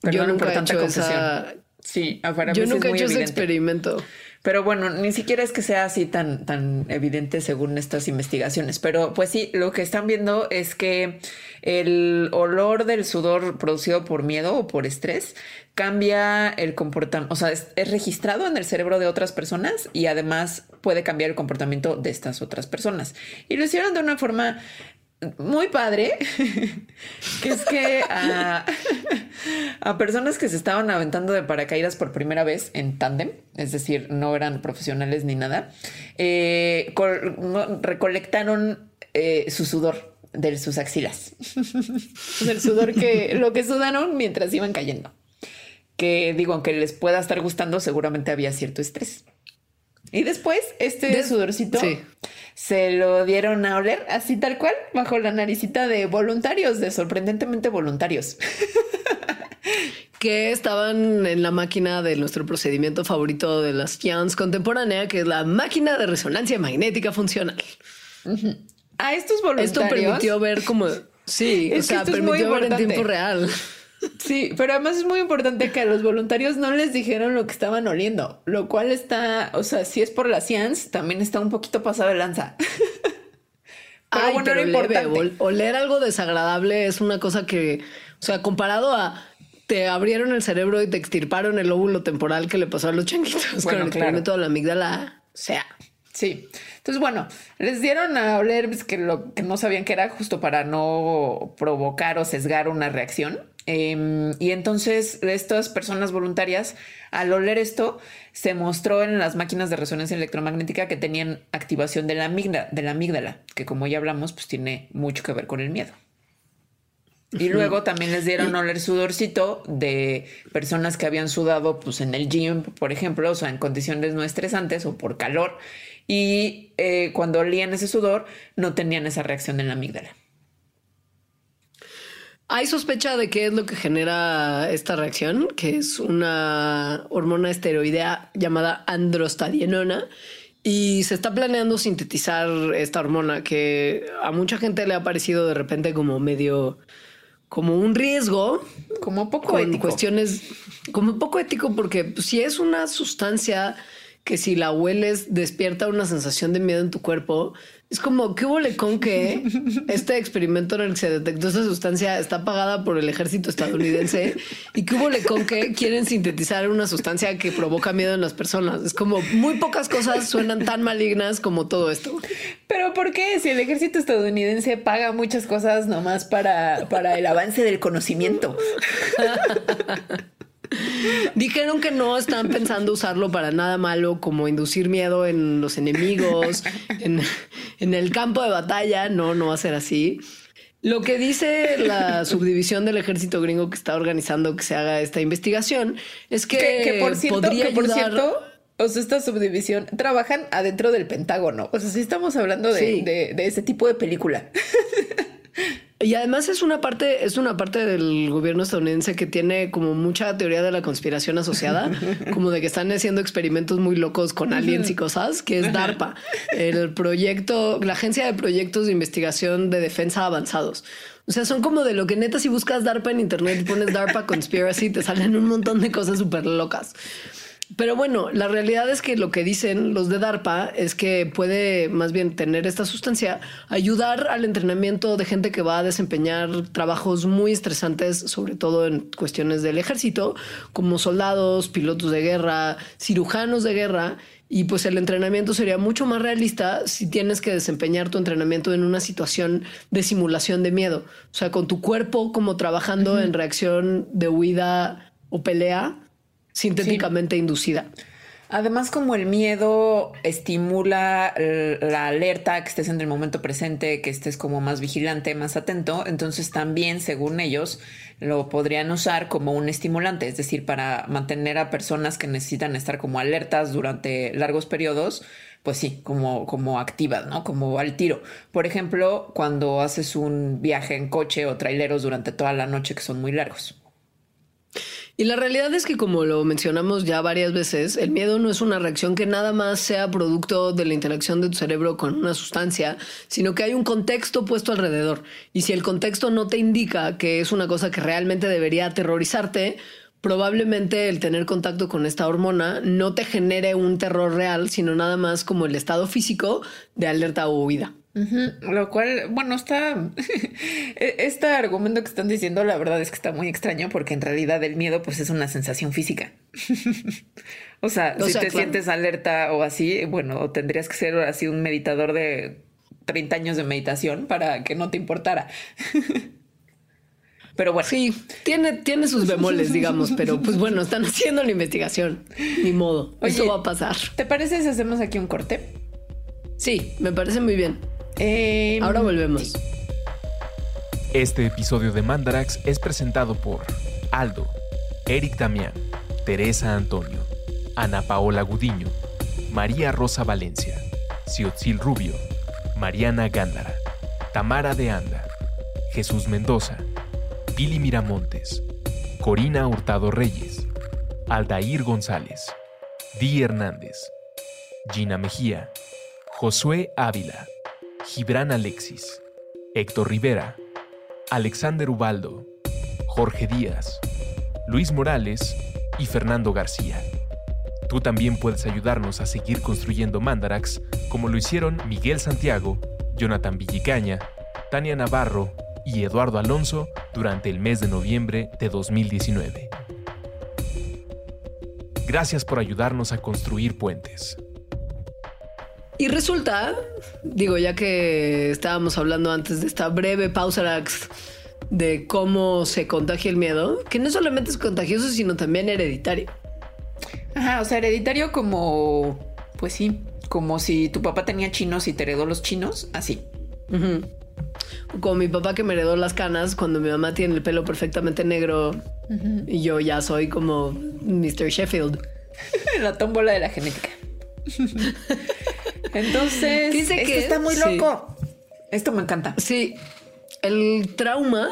Perdón Yo nunca por he hecho esa. Sí, ah, para Yo mí nunca es he muy ese evidente. experimento. Pero bueno, ni siquiera es que sea así tan, tan evidente según estas investigaciones. Pero pues sí, lo que están viendo es que el olor del sudor producido por miedo o por estrés cambia el comportamiento, o sea, es, es registrado en el cerebro de otras personas y además puede cambiar el comportamiento de estas otras personas. Y lo hicieron de una forma muy padre, que es que a, a personas que se estaban aventando de paracaídas por primera vez en tándem, es decir, no eran profesionales ni nada, eh, no- recolectaron eh, su sudor de sus axilas, del sudor que lo que sudaron mientras iban cayendo. Que digo, aunque les pueda estar gustando, seguramente había cierto estrés. Y después, este De- sudorcito sí. Se lo dieron a oler así tal cual, bajo la naricita de voluntarios, de sorprendentemente voluntarios. que estaban en la máquina de nuestro procedimiento favorito de las Jans contemporánea, que es la máquina de resonancia magnética funcional. A estos voluntarios. Esto permitió ver como... Sí, Es o sea, permitió ver en tiempo real. Sí, pero además es muy importante que a los voluntarios no les dijeron lo que estaban oliendo, lo cual está, o sea, si es por la ciencia, también está un poquito pasado de lanza. Pero Ay, bueno, pero era importante. ol- oler algo desagradable es una cosa que, o sea, comparado a te abrieron el cerebro y te extirparon el óvulo temporal que le pasó a los changuitos con el claro. experimento de la amígdala. O sea, Sí. Entonces, bueno, les dieron a oler pues, que lo que no sabían que era justo para no provocar o sesgar una reacción. Em, y entonces estas personas voluntarias, al oler esto, se mostró en las máquinas de resonancia electromagnética que tenían activación de la amígdala, de la amígdala que como ya hablamos, pues tiene mucho que ver con el miedo. Y luego también les dieron a oler sudorcito de personas que habían sudado pues en el gym, por ejemplo, o sea, en condiciones no estresantes o por calor. Y eh, cuando olían ese sudor, no tenían esa reacción en la amígdala. hay sospecha de qué es lo que genera esta reacción, que es una hormona esteroidea llamada androstadienona. Y se está planeando sintetizar esta hormona que a mucha gente le ha parecido de repente como medio, como un riesgo, Como poco con ético. cuestiones como poco ético, porque pues, si es una sustancia que si la hueles despierta una sensación de miedo en tu cuerpo, es como que hubo con que este experimento en el que se detectó esa sustancia está pagada por el ejército estadounidense y que hubo con que quieren sintetizar una sustancia que provoca miedo en las personas. Es como muy pocas cosas suenan tan malignas como todo esto. Pero ¿por qué? Si el ejército estadounidense paga muchas cosas nomás para, para el avance del conocimiento. Dijeron que no están pensando usarlo para nada malo, como inducir miedo en los enemigos, en, en el campo de batalla. No, no va a ser así. Lo que dice la subdivisión del ejército gringo que está organizando que se haga esta investigación es que, Que, que por cierto, podría que por ayudar- cierto, o sea, esta subdivisión trabajan adentro del Pentágono. O sea, sí estamos hablando de, Sí. de- de ese tipo de película. Y además es una parte, es una parte del gobierno estadounidense que tiene como mucha teoría de la conspiración asociada, como de que están haciendo experimentos muy locos con aliens y cosas, que es DARPA, el proyecto, la agencia de proyectos de investigación de defensa avanzados. O sea, son como de lo que neta si buscas DARPA en internet y pones DARPA conspiracy, te salen un montón de cosas súper locas. Pero bueno, la realidad es que lo que dicen los de DARPA es que puede más bien tener esta sustancia, ayudar al entrenamiento de gente que va a desempeñar trabajos muy estresantes, sobre todo en cuestiones del ejército, como soldados, pilotos de guerra, cirujanos de guerra. Y pues el entrenamiento sería mucho más realista si tienes que desempeñar tu entrenamiento en una situación de simulación de miedo. O sea, con tu cuerpo como trabajando en reacción de huida o pelea sintéticamente inducida. Además, como el miedo estimula la alerta, que estés en el momento presente, que estés como más vigilante, más atento, entonces también, según ellos, lo podrían usar como un estimulante, es decir, para mantener a personas que necesitan estar como alertas durante largos periodos, pues sí, como, como activas, ¿no? Como al tiro. Por ejemplo, cuando haces un viaje en coche o traileros durante toda la noche que son muy largos. Y la realidad es que, como lo mencionamos ya varias veces, el miedo no es una reacción que nada más sea producto de la interacción de tu cerebro con una sustancia, sino que hay un contexto puesto alrededor. Y si el contexto no te indica que es una cosa que realmente debería aterrorizarte, probablemente el tener contacto con esta hormona no te genere un terror real, sino nada más como el estado físico de alerta o huida. Lo cual, bueno, está. E-, este argumento que están diciendo, la verdad es que está muy extraño porque en realidad el miedo, pues es una sensación física. o sea, si te sientes alerta o así, bueno, tendrías que ser así un meditador de 30 años de meditación para que no te importara. pero bueno. Sí, tiene, tiene sus bemoles, digamos, pero pues bueno, están haciendo la investigación. Ni modo, eso va a pasar. ¿Te parece si hacemos aquí un corte? Sí, me parece muy bien. Em, Ahora volvemos. Este episodio de Mandarax es presentado por Aldo, Eric Damián, Teresa Antonio, Ana Paola Gudiño, María Rosa Valencia, Ciotzil Rubio, Mariana Gándara, Tamara de Anda, Jesús Mendoza, Pili Miramontes, Corina Hurtado Reyes, Aldair González, Di Hernández, Gina Mejía, Josué Ávila, Gibran Alexis, Héctor Rivera, Alexander Ubaldo, Jorge Díaz, Luis Morales y Fernando García. Tú también puedes ayudarnos a seguir construyendo Mandarax como lo hicieron Miguel Santiago, Jonathan Villicaña, Tania Navarro y Eduardo Alonso durante el mes de noviembre de 2019. Gracias por ayudarnos a construir puentes. Y resulta, digo, ya que estábamos hablando antes de esta breve pausa de cómo se contagia el miedo, que no solamente es contagioso, sino también hereditario. Ajá, o sea, hereditario como, pues sí, como si tu papá tenía chinos y te heredó los chinos, así. Como mi papá que me heredó las canas cuando mi mamá tiene el pelo perfectamente negro y yo ya soy como Mr. Sheffield. La tómbola de la genética. Entonces, dice que está muy loco. Esto me encanta. Sí, el trauma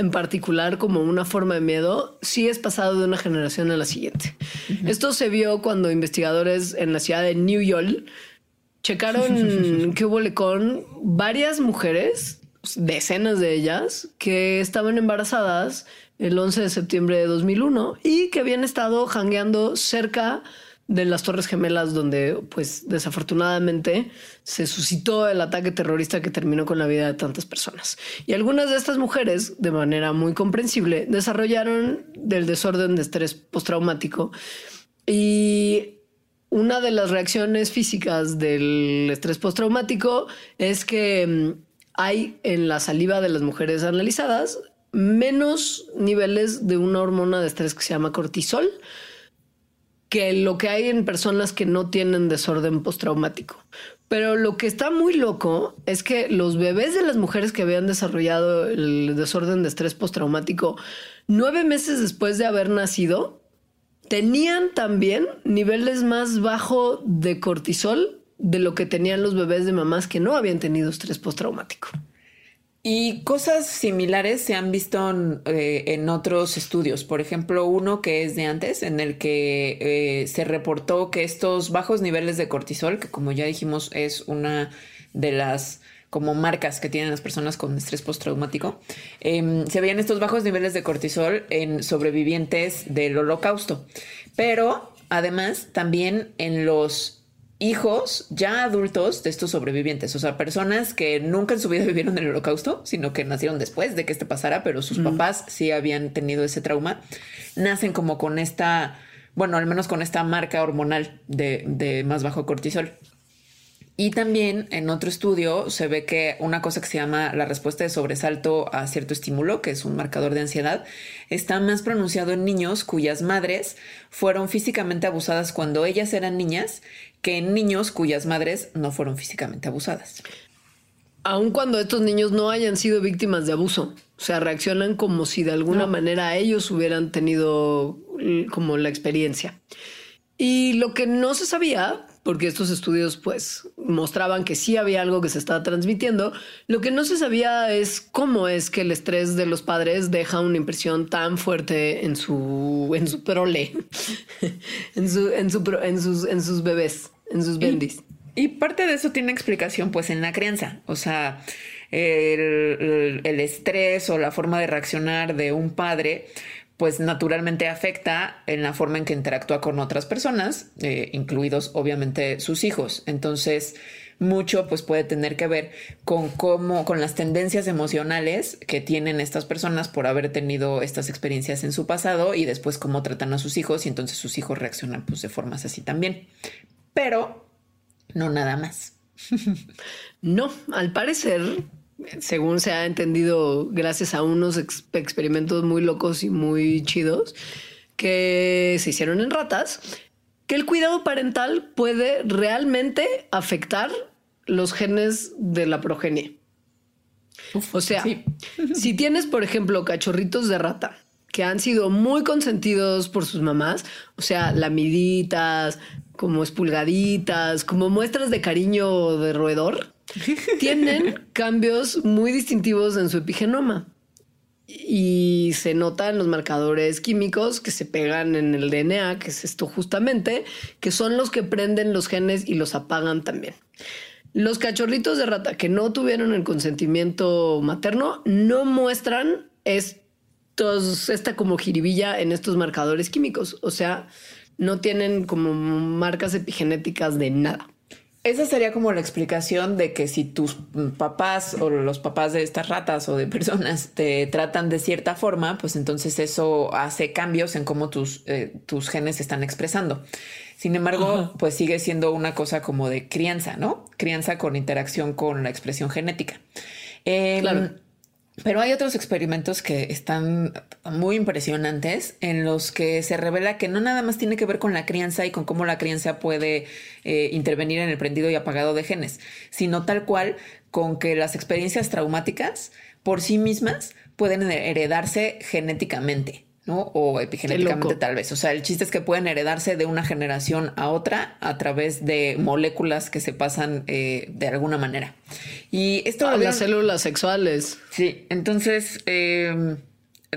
en particular como una forma de miedo sí es pasado de una generación a la siguiente. Esto se vio cuando investigadores en la ciudad de New York checaron que hubo con varias mujeres, decenas de ellas, que estaban embarazadas el 11 de septiembre de 2001 y que habían estado jangueando cerca de las Torres Gemelas, donde, pues, desafortunadamente se suscitó el ataque terrorista que terminó con la vida de tantas personas. Y algunas de estas mujeres, de manera muy comprensible, desarrollaron del desorden de estrés postraumático y una de las reacciones físicas del estrés postraumático es que mm, hay en la saliva de las mujeres analizadas menos niveles de una hormona de estrés que se llama cortisol, que lo que hay en personas que no tienen desorden postraumático. Pero lo que está muy loco es que los bebés de las mujeres que habían desarrollado el desorden de estrés postraumático nueve meses después de haber nacido, tenían también niveles más bajos de cortisol de lo que tenían los bebés de mamás que no habían tenido estrés postraumático. Y cosas similares se han visto eh, en, otros estudios. Por ejemplo, uno que es de antes, en el que eh, se reportó que estos bajos niveles de cortisol, que como ya dijimos es una de las como marcas que tienen las personas con estrés postraumático, em, se veían estos bajos niveles de cortisol en sobrevivientes del holocausto. Pero además también en los hijos ya adultos de estos sobrevivientes, o sea, personas que nunca en su vida vivieron el holocausto, sino que nacieron después de que este pasara, pero sus papás sí habían tenido ese trauma, nacen como con esta, bueno, al menos con esta marca hormonal de, de más bajo cortisol. Y también en otro estudio se ve que una cosa que se llama la respuesta de sobresalto a cierto estímulo, que es un marcador de ansiedad, está más pronunciado en niños cuyas madres fueron físicamente abusadas cuando ellas eran niñas que en niños cuyas madres no fueron físicamente abusadas. Aun cuando estos niños no hayan sido víctimas de abuso, o sea, reaccionan como si de alguna manera ellos hubieran tenido como la experiencia. Y lo que no se sabía, porque estos estudios pues mostraban que sí había algo que se estaba transmitiendo. Lo que no se sabía es cómo es que el estrés de los padres deja una impresión tan fuerte en su, en su prole, en, su, en, su, en, sus, en sus bebés, en sus bendis. Y, y parte de eso tiene explicación pues en la crianza. O sea, el, el, estrés o la forma de reaccionar de un padre pues naturalmente afecta en la forma en que interactúa con otras personas, eh, incluidos obviamente sus hijos. Entonces, mucho pues puede tener que ver con cómo, con las tendencias emocionales que tienen estas personas por haber tenido estas experiencias en su pasado y después cómo tratan a sus hijos y entonces sus hijos reaccionan pues de formas así también. Pero no nada más. no, al parecer según se ha entendido gracias a unos experimentos muy locos y muy chidos que se hicieron en ratas, que el cuidado parental puede realmente afectar los genes de la progenie. o sea, si tienes, por ejemplo, cachorritos de rata que han sido muy consentidos por sus mamás, o sea, lamiditas, como espulgaditas, como muestras de cariño de roedor, tienen cambios muy distintivos en su epigenoma. Y se notan los marcadores químicos que se pegan en el DNA, que es esto justamente, que son los que prenden los genes y los apagan también. Los cachorritos de rata que no tuvieron el consentimiento materno no muestran estos, esta como jiribilla en estos marcadores químicos. O sea, no tienen como marcas epigenéticas de nada. Esa sería como la explicación de que si tus papás o los papás de estas ratas o de personas te tratan de cierta forma, pues entonces eso hace cambios en cómo tus, eh, tus genes se están expresando. Sin embargo, pues sigue siendo una cosa como de crianza, ¿no? Crianza con interacción con la expresión genética. Em, claro. Pero hay otros experimentos que están muy impresionantes en los que se revela que no nada más tiene que ver con la crianza y con cómo la crianza puede eh, intervenir en el prendido y apagado de genes, sino tal cual con que las experiencias traumáticas por sí mismas pueden heredarse genéticamente. O epigenéticamente tal vez. O sea, el chiste es que pueden heredarse de una generación a otra a través de moléculas que se pasan eh, de alguna manera. Y esto... Ah, las células sexuales. Sí, entonces... Em,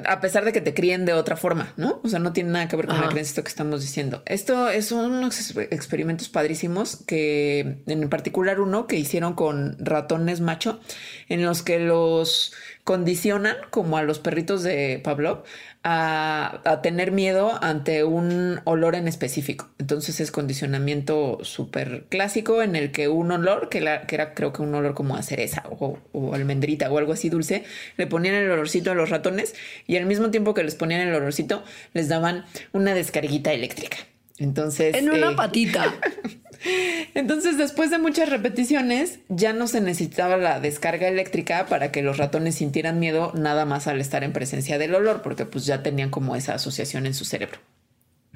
a pesar de que te críen de otra forma, ¿no? O sea, no tiene nada que ver con la creencia que estamos diciendo. Esto es unos experimentos padrísimos que, en particular uno que hicieron con ratones macho, en los que los condicionan, como a los perritos de Pablo, a, tener miedo ante un olor en específico. Entonces es condicionamiento súper clásico en el que un olor, que, era creo que un olor como a cereza o, almendrita o algo así dulce, le ponían el olorcito a los ratones y al mismo tiempo que les ponían el olorcito, les daban una descarguita eléctrica. Entonces... En una eh, patita. Entonces, después de muchas repeticiones, ya no se necesitaba la descarga eléctrica para que los ratones sintieran miedo nada más al estar en presencia del olor, porque pues ya tenían como esa asociación en su cerebro.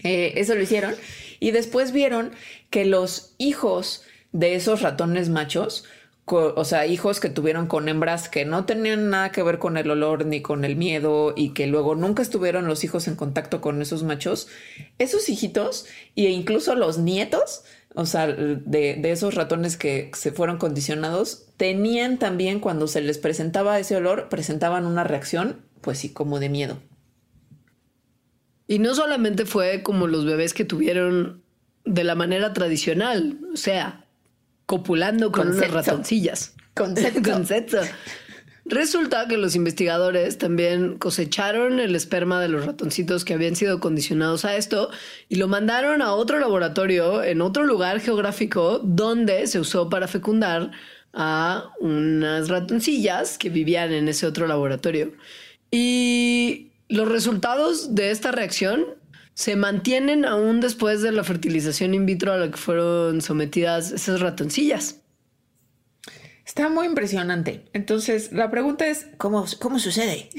Eh, eso lo hicieron y después vieron que los hijos de esos ratones machos, o sea, hijos que tuvieron con hembras que no tenían nada que ver con el olor ni con el miedo y que luego nunca estuvieron los hijos en contacto con esos machos, esos hijitos e incluso los nietos o sea, de, esos ratones que se fueron condicionados, tenían también cuando se les presentaba ese olor, presentaban una reacción, pues sí, como de miedo. Y no solamente fue como los bebés que tuvieron de la manera tradicional, o sea, copulando con, unas ratoncillas. Con sexo. Resulta que los investigadores también cosecharon el esperma de los ratoncitos que habían sido condicionados a esto y lo mandaron a otro laboratorio en otro lugar geográfico donde se usó para fecundar a unas ratoncillas que vivían en ese otro laboratorio. Y los resultados de esta reacción se mantienen aún después de la fertilización in vitro a la que fueron sometidas esas ratoncillas. Está muy impresionante. Entonces, la pregunta es, ¿cómo, cómo sucede?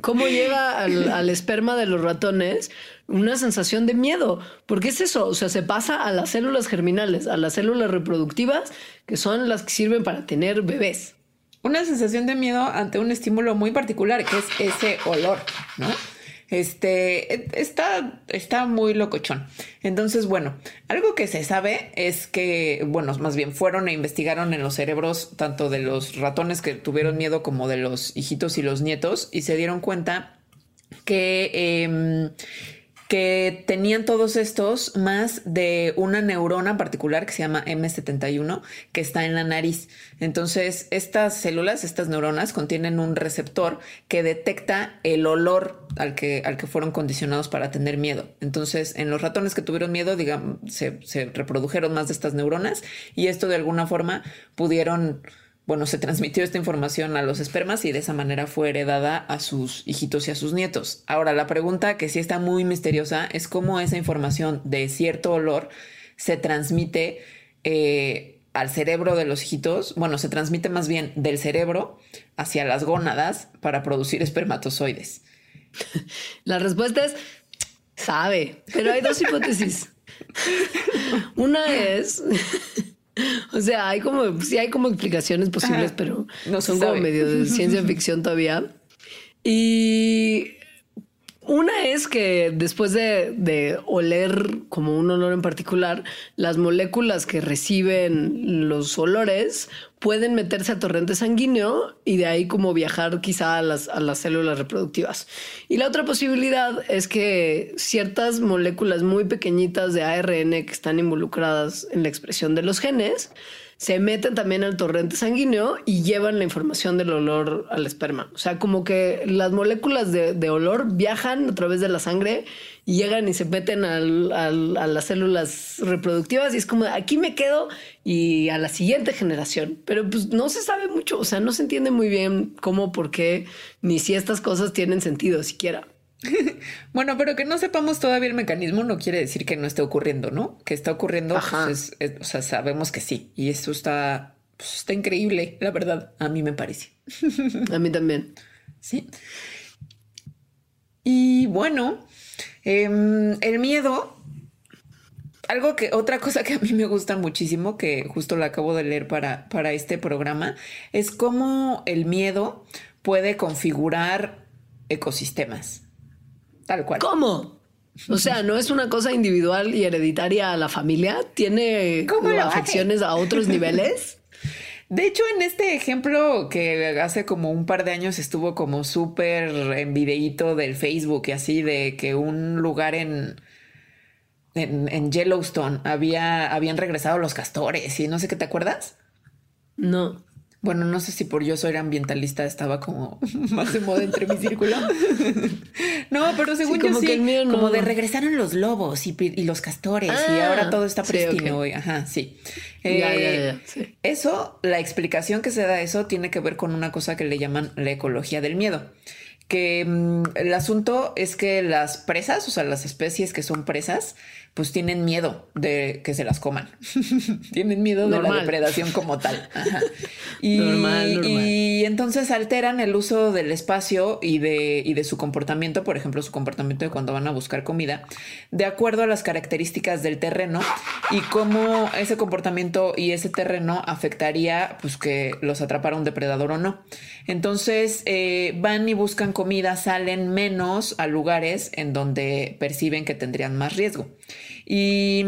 ¿Cómo llega al, esperma de los ratones una sensación de miedo? Porque es eso, o sea, se pasa a las células germinales, a las células reproductivas, que son las que sirven para tener bebés. Una sensación de miedo ante un estímulo muy particular, que es ese olor, ¿no? Este está, está muy locochón. Entonces, bueno, algo que se sabe es que, bueno, más bien fueron e investigaron en los cerebros tanto de los ratones que tuvieron miedo como de los hijitos y los nietos y se dieron cuenta que em, que tenían todos estos más de una neurona particular que se llama M71 que está en la nariz. Entonces, estas células, estas neuronas contienen un receptor que detecta el olor al que, al que fueron condicionados para tener miedo. Entonces, en los ratones que tuvieron miedo, digamos, se, se reprodujeron más de estas neuronas y esto de alguna forma pudieron bueno, se transmitió esta información a los espermas y de esa manera fue heredada a sus hijitos y a sus nietos. Ahora, la pregunta que sí está muy misteriosa es cómo esa información de cierto olor se transmite eh, al cerebro de los hijitos. Bueno, se transmite más bien del cerebro hacia las gónadas para producir espermatozoides. La respuesta es sabe, pero hay dos hipótesis. Una es o sea, hay como, sí hay como explicaciones posibles, pero no son como medio de ciencia ficción todavía. Y una es que después de, oler como un olor en particular, las moléculas que reciben los olores pueden meterse a torrente sanguíneo y de ahí como viajar quizá a las, a las células reproductivas. Y la otra posibilidad es que ciertas moléculas muy pequeñitas de ARN que están involucradas en la expresión de los genes se meten también al torrente sanguíneo y llevan la información del olor al esperma. O sea, como que las moléculas de, olor viajan a través de la sangre y llegan y se meten a las células reproductivas y es como aquí me quedo y a la siguiente generación. Pero pues no se sabe mucho, o sea, no se entiende muy bien cómo, por qué, ni si estas cosas tienen sentido siquiera. bueno, pero que no sepamos todavía el mecanismo no quiere decir que no esté ocurriendo, ¿no? Que está ocurriendo, pues, o sea, sabemos que sí. Y esto está, pues, está increíble, la verdad, a mí me parece. a mí también. Sí. Y bueno, em, el miedo, algo que, otra cosa que a mí me gusta muchísimo, que justo lo acabo de leer para, para este programa, es cómo el miedo puede configurar ecosistemas. Tal cual. ¿Cómo? O sea, no es una cosa individual y hereditaria a la familia. Tiene afecciones a otros niveles. De hecho, en este ejemplo que hace como un par de años estuvo como súper en videíto del Facebook y así de que un lugar en, en, en, Yellowstone había, habían regresado los castores y no sé qué te acuerdas. No. Bueno, no sé si por yo soy ambientalista estaba como más de moda entre mi círculo. no, pero según yo sí, como de regresaron los lobos y, los castores y ahora ah, todo está pristino. Ajá, sí. Eh, sí. Eso, la explicación que se da a eso tiene que ver con una cosa que le llaman la ecología del miedo que mm, el asunto es que las presas, o sea, las especies que son presas, pues tienen miedo de que se las coman. tienen miedo de la depredación como tal. Y, y, entonces alteran el uso del espacio y de, y de su comportamiento, por ejemplo, su comportamiento de cuando van a buscar comida, de acuerdo a las características del terreno y cómo ese comportamiento y ese terreno afectaría pues que los atrapara un depredador o no. Entonces eh, van y buscan comida, salen menos a lugares en donde perciben que tendrían más riesgo. Y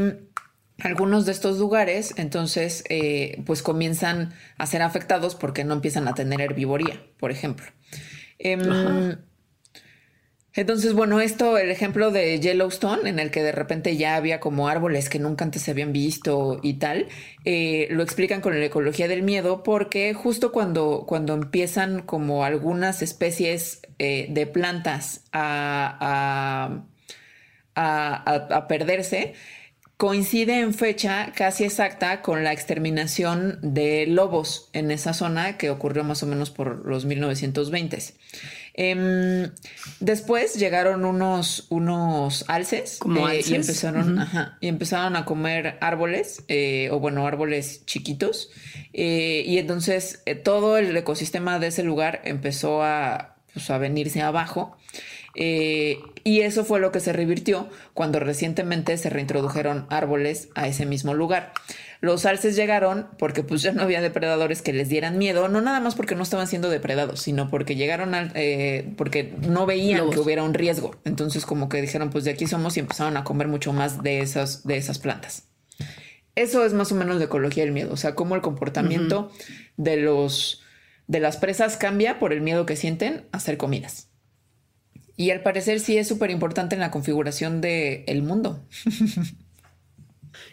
algunos de estos lugares entonces eh, pues comienzan a ser afectados porque no empiezan a tener herbivoría, por ejemplo. Em, entonces, bueno, esto, el ejemplo de Yellowstone, en el que de repente ya había como árboles que nunca antes se habían visto y tal, eh, lo explican con la ecología del miedo, porque justo cuando, cuando empiezan como algunas especies eh, de plantas a a, perderse, coincide en fecha casi exacta con la exterminación de lobos en esa zona que ocurrió más o menos por los 1920s. Em, después llegaron unos, unos alces, eh, y, empezaron, y empezaron a comer árboles, eh, o bueno, árboles chiquitos. Eh, y entonces todo el ecosistema de ese lugar empezó a, pues, a venirse abajo. Eh, y eso fue lo que se revirtió cuando recientemente se reintrodujeron árboles a ese mismo lugar. los alces llegaron porque pues ya no había depredadores que les dieran miedo, no nada más porque no estaban siendo depredados, sino porque llegaron al, eh, porque no veían que hubiera un riesgo. Entonces como que dijeron pues de aquí somos y empezaron a comer mucho más de esas, de esas plantas. Eso es más o menos la ecología del miedo, o sea, cómo el comportamiento de los de las presas cambia por el miedo que sienten a hacer comidas. Y al parecer sí es súper importante en la configuración del el mundo.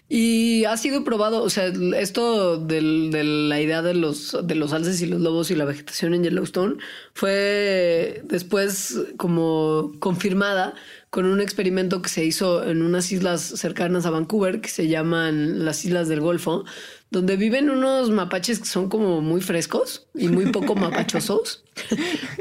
Y ha sido probado, o sea, esto de la idea de los, de los alces y los lobos y la vegetación en Yellowstone fue después como confirmada con un experimento que se hizo en unas islas cercanas a Vancouver que se llaman las Islas del Golfo, donde viven unos mapaches que son como muy frescos y muy poco mapachosos.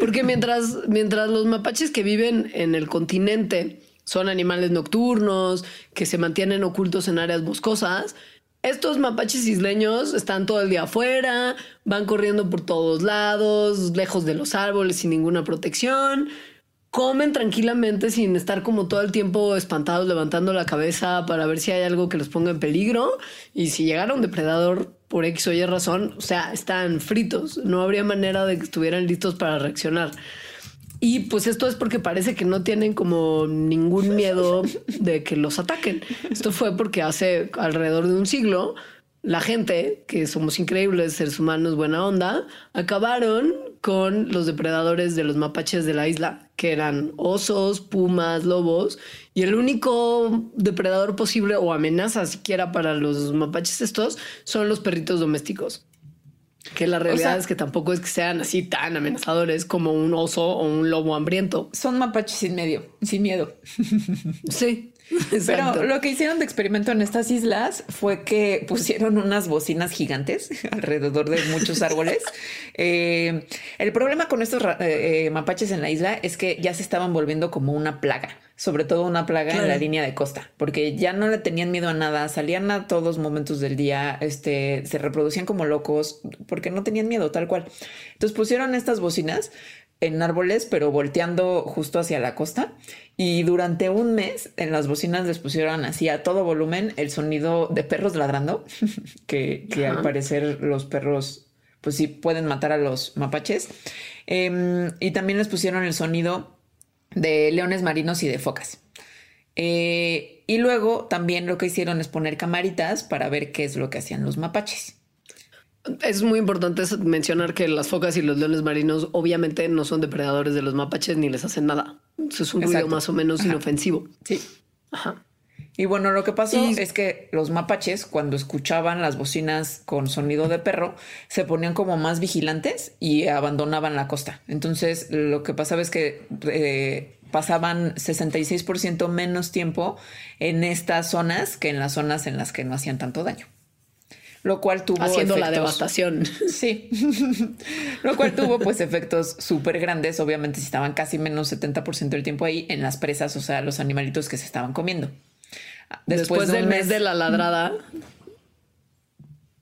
Porque mientras, mientras los mapaches que viven en el continente son animales nocturnos, que se mantienen ocultos en áreas boscosas, estos mapaches isleños están todo el día afuera, van corriendo por todos lados, lejos de los árboles, sin ninguna protección comen tranquilamente sin estar como todo el tiempo espantados levantando la cabeza para ver si hay algo que los ponga en peligro y si llegara un depredador por X o Y razón, o sea, están fritos, no habría manera de que estuvieran listos para reaccionar. Y pues esto es porque parece que no tienen como ningún miedo de que los ataquen. Esto fue porque hace alrededor de un siglo la gente, que somos increíbles, seres humanos, buena onda, acabaron con los depredadores de los mapaches de la isla, que eran osos, pumas, lobos, y el único depredador posible o amenaza siquiera para los mapaches estos son los perritos domésticos. Que la realidad es que tampoco es que sean así tan amenazadores como un oso o un lobo hambriento. Son mapaches sin medio, sin miedo. Sí. Pero lo que hicieron de experimento en estas islas fue que pusieron unas bocinas gigantes alrededor de muchos árboles. Eh, el problema con estos eh, eh, mapaches en la isla es que ya se estaban volviendo como una plaga, sobre todo una plaga en la línea de costa, porque ya no le tenían miedo a nada, salían a todos momentos del día, este, se reproducían como locos porque no tenían miedo tal cual. Entonces pusieron estas bocinas en árboles, pero volteando justo hacia la costa. Y durante un mes en las bocinas les pusieron así a todo volumen el sonido de perros ladrando, que, al parecer los perros pues sí pueden matar a los mapaches. Em, y también les pusieron el sonido de leones marinos y de focas. Eh, y luego también lo que hicieron es poner camaritas para ver qué es lo que hacían los mapaches. Es muy importante mencionar que las focas y los leones marinos obviamente no son depredadores de los mapaches ni les hacen nada. Eso es un ruido más o menos inofensivo. Sí. Ajá. Y bueno, lo que pasó es que los mapaches, cuando escuchaban las bocinas con sonido de perro, se ponían como más vigilantes y abandonaban la costa. Entonces, lo que pasaba es que eh, pasaban 66% menos tiempo en estas zonas que en las zonas en las que no hacían tanto daño lo cual tuvo haciendo la devastación. Sí, lo cual tuvo pues efectos súper grandes. Obviamente, si estaban casi menos 70% del tiempo ahí en las presas, o sea, los animalitos que se estaban comiendo. Después, del mes, de la ladrada.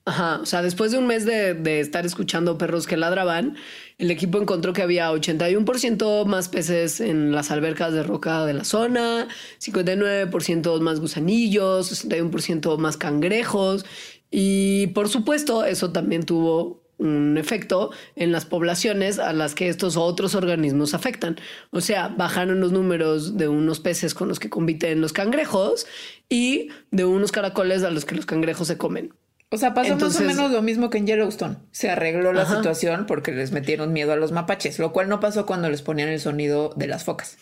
Ajá, o sea, después de un mes de, de, estar escuchando perros que ladraban, el equipo encontró que había 81% más peces en las albercas de roca de la zona, 59% más gusanillos, 61% más cangrejos y por supuesto, eso también tuvo un efecto en las poblaciones a las que estos otros organismos afectan. O sea, bajaron los números de unos peces con los que compiten los cangrejos y de unos caracoles a los que los cangrejos se comen. O sea, pasó más o menos lo mismo que en Yellowstone. Se arregló la situación porque les metieron miedo a los mapaches, lo cual no pasó cuando les ponían el sonido de las focas.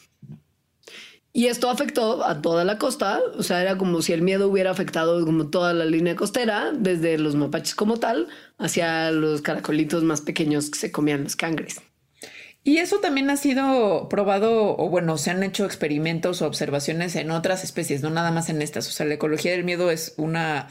Y esto afectó a toda la costa, o sea, era como si el miedo hubiera afectado como toda la línea costera, desde los mapaches como tal, hacia los caracolitos más pequeños que se comían los cangres. Y eso también ha sido probado, o bueno, se han hecho experimentos o observaciones en otras especies, no nada más en estas. O sea, la ecología del miedo es una,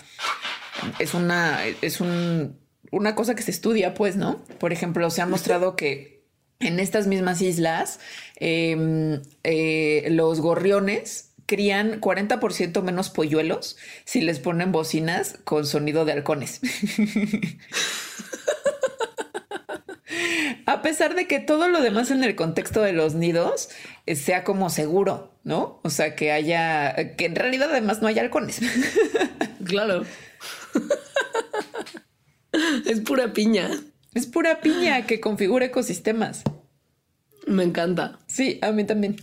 es una, es un, una cosa que se estudia, pues, ¿no? Por ejemplo, se ha mostrado que en estas mismas islas, em, eh, los gorriones crían 40% menos polluelos si les ponen bocinas con sonido de halcones. A pesar de que todo lo demás en el contexto de los nidos eh, sea como seguro, ¿no? O sea, que haya, que en realidad además no haya halcones. Claro. es pura piña. Es pura piña que configura ecosistemas. Me encanta. Sí, a mí también.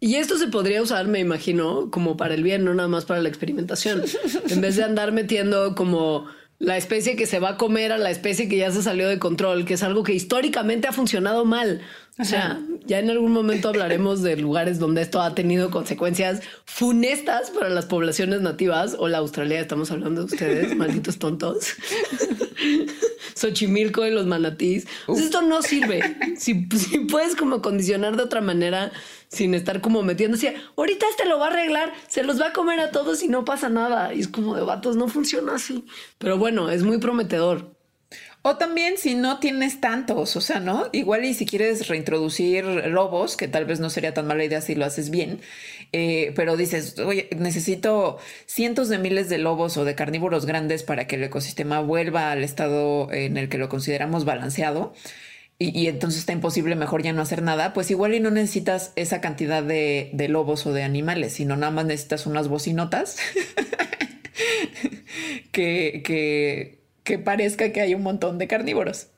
Y esto se podría usar, me imagino, como para el bien, no nada más para la experimentación. En vez de andar metiendo como la especie que se va a comer a la especie que ya se salió de control, que es algo que históricamente ha funcionado mal. O sea, ya en algún momento hablaremos de lugares donde esto ha tenido consecuencias funestas para las poblaciones nativas o la Australia. Estamos hablando de ustedes, malditos tontos. Xochimilco y los manatís. Pues esto no sirve. Si, si puedes como condicionar de otra manera sin estar como metiéndose, ahorita este lo va a arreglar, se los va a comer a todos y no pasa nada. Y es como de vatos, no funciona así. Pero bueno, es muy prometedor. O también si no tienes tantos, o sea, ¿no? Igual y si quieres reintroducir lobos, que tal vez no sería tan mala idea si lo haces bien, eh, pero dices, oye, necesito cientos de miles de lobos o de carnívoros grandes para que el ecosistema vuelva al estado en el que lo consideramos balanceado. Y, entonces está imposible, mejor ya no hacer nada, pues igual y no necesitas esa cantidad de, de lobos o de animales, sino nada más necesitas unas bocinotas que, que, que parezca que hay un montón de carnívoros.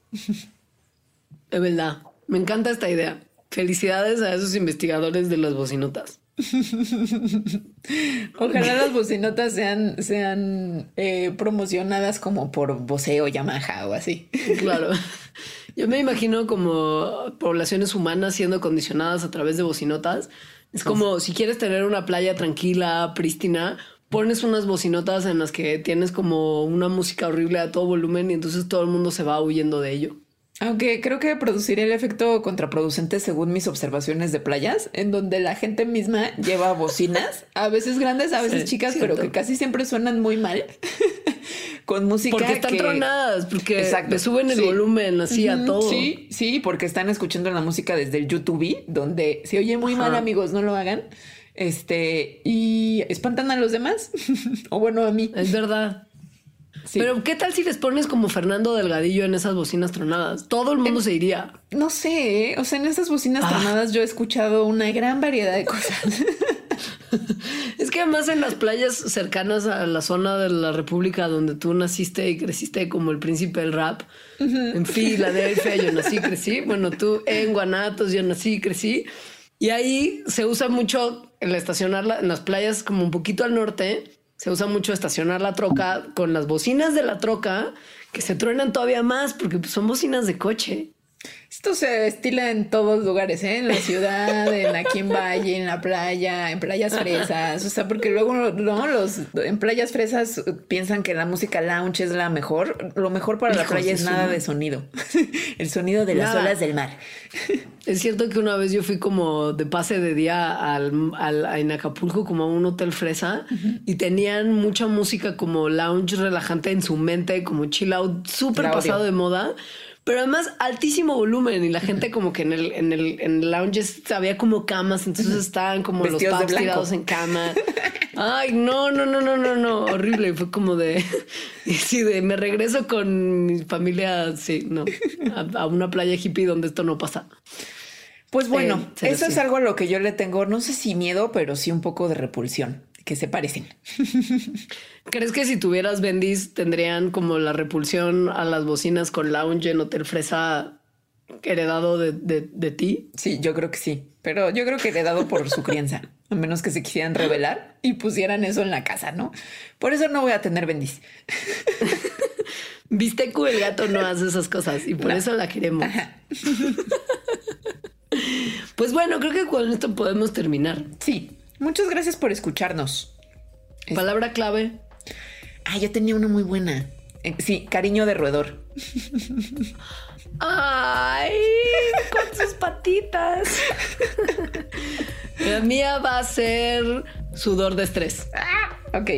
De verdad, me encanta esta idea. Felicidades a esos investigadores de las bocinotas. Ojalá las bocinotas sean, sean eh, promocionadas como por voceo Yamaha o así. Claro. Yo me imagino como poblaciones humanas siendo condicionadas a través de bocinotas. Es como si quieres tener una playa tranquila, prístina, pones unas bocinotas en las que tienes como una música horrible a todo volumen y entonces todo el mundo se va huyendo de ello. Aunque creo que produciría el efecto contraproducente según mis observaciones de playas, en donde la gente misma lleva bocinas, a veces grandes, a veces Sí, chicas, pero que casi siempre suenan muy mal, con música Porque están que- tronadas, porque Exacto, le suben el sí. volumen así a todo. Sí, sí, porque están escuchando la música desde el YouTube, donde se oye muy Ajá. mal, amigos, no lo hagan. Este, y espantan a los demás. o bueno, a mí. Es verdad. Sí. Pero ¿qué tal si les pones como Fernando Delgadillo en esas bocinas tronadas? Todo el mundo se iría. no sé, ¿eh? o sea, en estas bocinas Ah. tronadas yo he escuchado una gran variedad de cosas. Es que además en las playas cercanas a la zona de la República donde tú naciste y creciste como el príncipe del rap, en Filadelfia yo nací, crecí, bueno, tú en Guanatos yo nací, crecí, y ahí se usa mucho el estacionarla en las playas como un poquito al norte, se usa mucho estacionar la troca con las bocinas de la troca que se truenan todavía más porque pues, son bocinas de coche. Esto se estila en todos lugares, ¿eh? en la ciudad, en aquí en Valle, en la playa, en playas fresas. O sea, porque luego no los en playas fresas piensan que la música lounge es la mejor. Lo mejor para la playa es nada de sonido. El sonido de las Nada. olas del mar. Es cierto que una vez yo fui como de pase de día al, al- en Acapulco como a un hotel fresa y tenían mucha música como lounge relajante en su mente, como chill out, súper pasado de moda. Pero además altísimo volumen y la gente como que en el, en el, en el lounge había como camas, entonces estaban como Vestidos los paps tirados en cama. Ay, no, no, no, no, no, no, horrible. Fue como de, sí, de me regreso con mi familia, sí, no, a, a una playa hippie donde esto no pasa. Pues bueno, Eh, eso es algo a lo que yo le tengo, no sé si miedo, pero sí un poco de repulsión, que se parecen. ¿Crees que si tuvieras Bendis tendrían como la repulsión a las bocinas con lounge en Hotel Fresa heredado de, de- de ti? Sí, yo creo que sí, pero yo creo que heredado por su crianza, a menos que se quisieran revelar y pusieran eso en la casa, ¿no? Por eso no voy a tener bendiz. Vistecu el gato no hace esas cosas y por No. eso la queremos. pues bueno, creo que con esto podemos terminar. Sí, muchas gracias por escucharnos. Palabra clave. Ah, yo tenía una muy buena. Eh, Sí, cariño de roedor. Ay, con sus patitas. La mía va a ser sudor de estrés. Ok.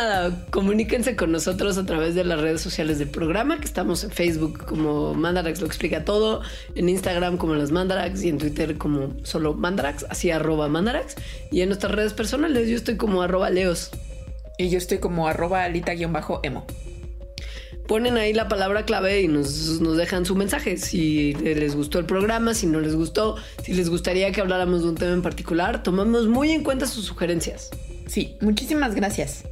Nada, comuníquense con nosotros a través de las redes sociales del programa, que estamos en Facebook como Mandarax lo explica todo, en Instagram como las Mandarax y en Twitter como solo Mandarax, así arroba Mandarax. Y en nuestras redes personales yo estoy como arroba Leos. Y yo estoy como arroba alita-emo. Ponen ahí la palabra clave y nos, nos dejan su mensaje. Si les gustó el programa, si no les gustó, si les gustaría que habláramos de un tema en particular, tomamos muy en cuenta sus sugerencias. Sí, muchísimas gracias.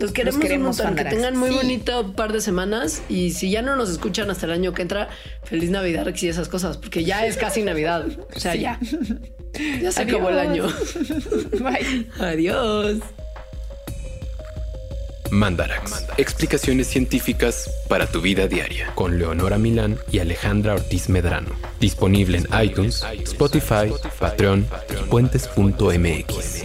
Los queremos, Los queremos, un montón. Que tengan muy Sí. bonito par de semanas. Y si ya no nos escuchan hasta el año que entra, feliz Navidad y esas cosas, porque ya es casi Navidad. O sea, ya. Ya se acabó el año. Adiós. Bye. Adiós. Mandarax. Explicaciones científicas para tu vida diaria. Con Leonora Milán y Alejandra Ortiz Medrano. Disponible en iTunes, Spotify, Patreon y puentes.mx.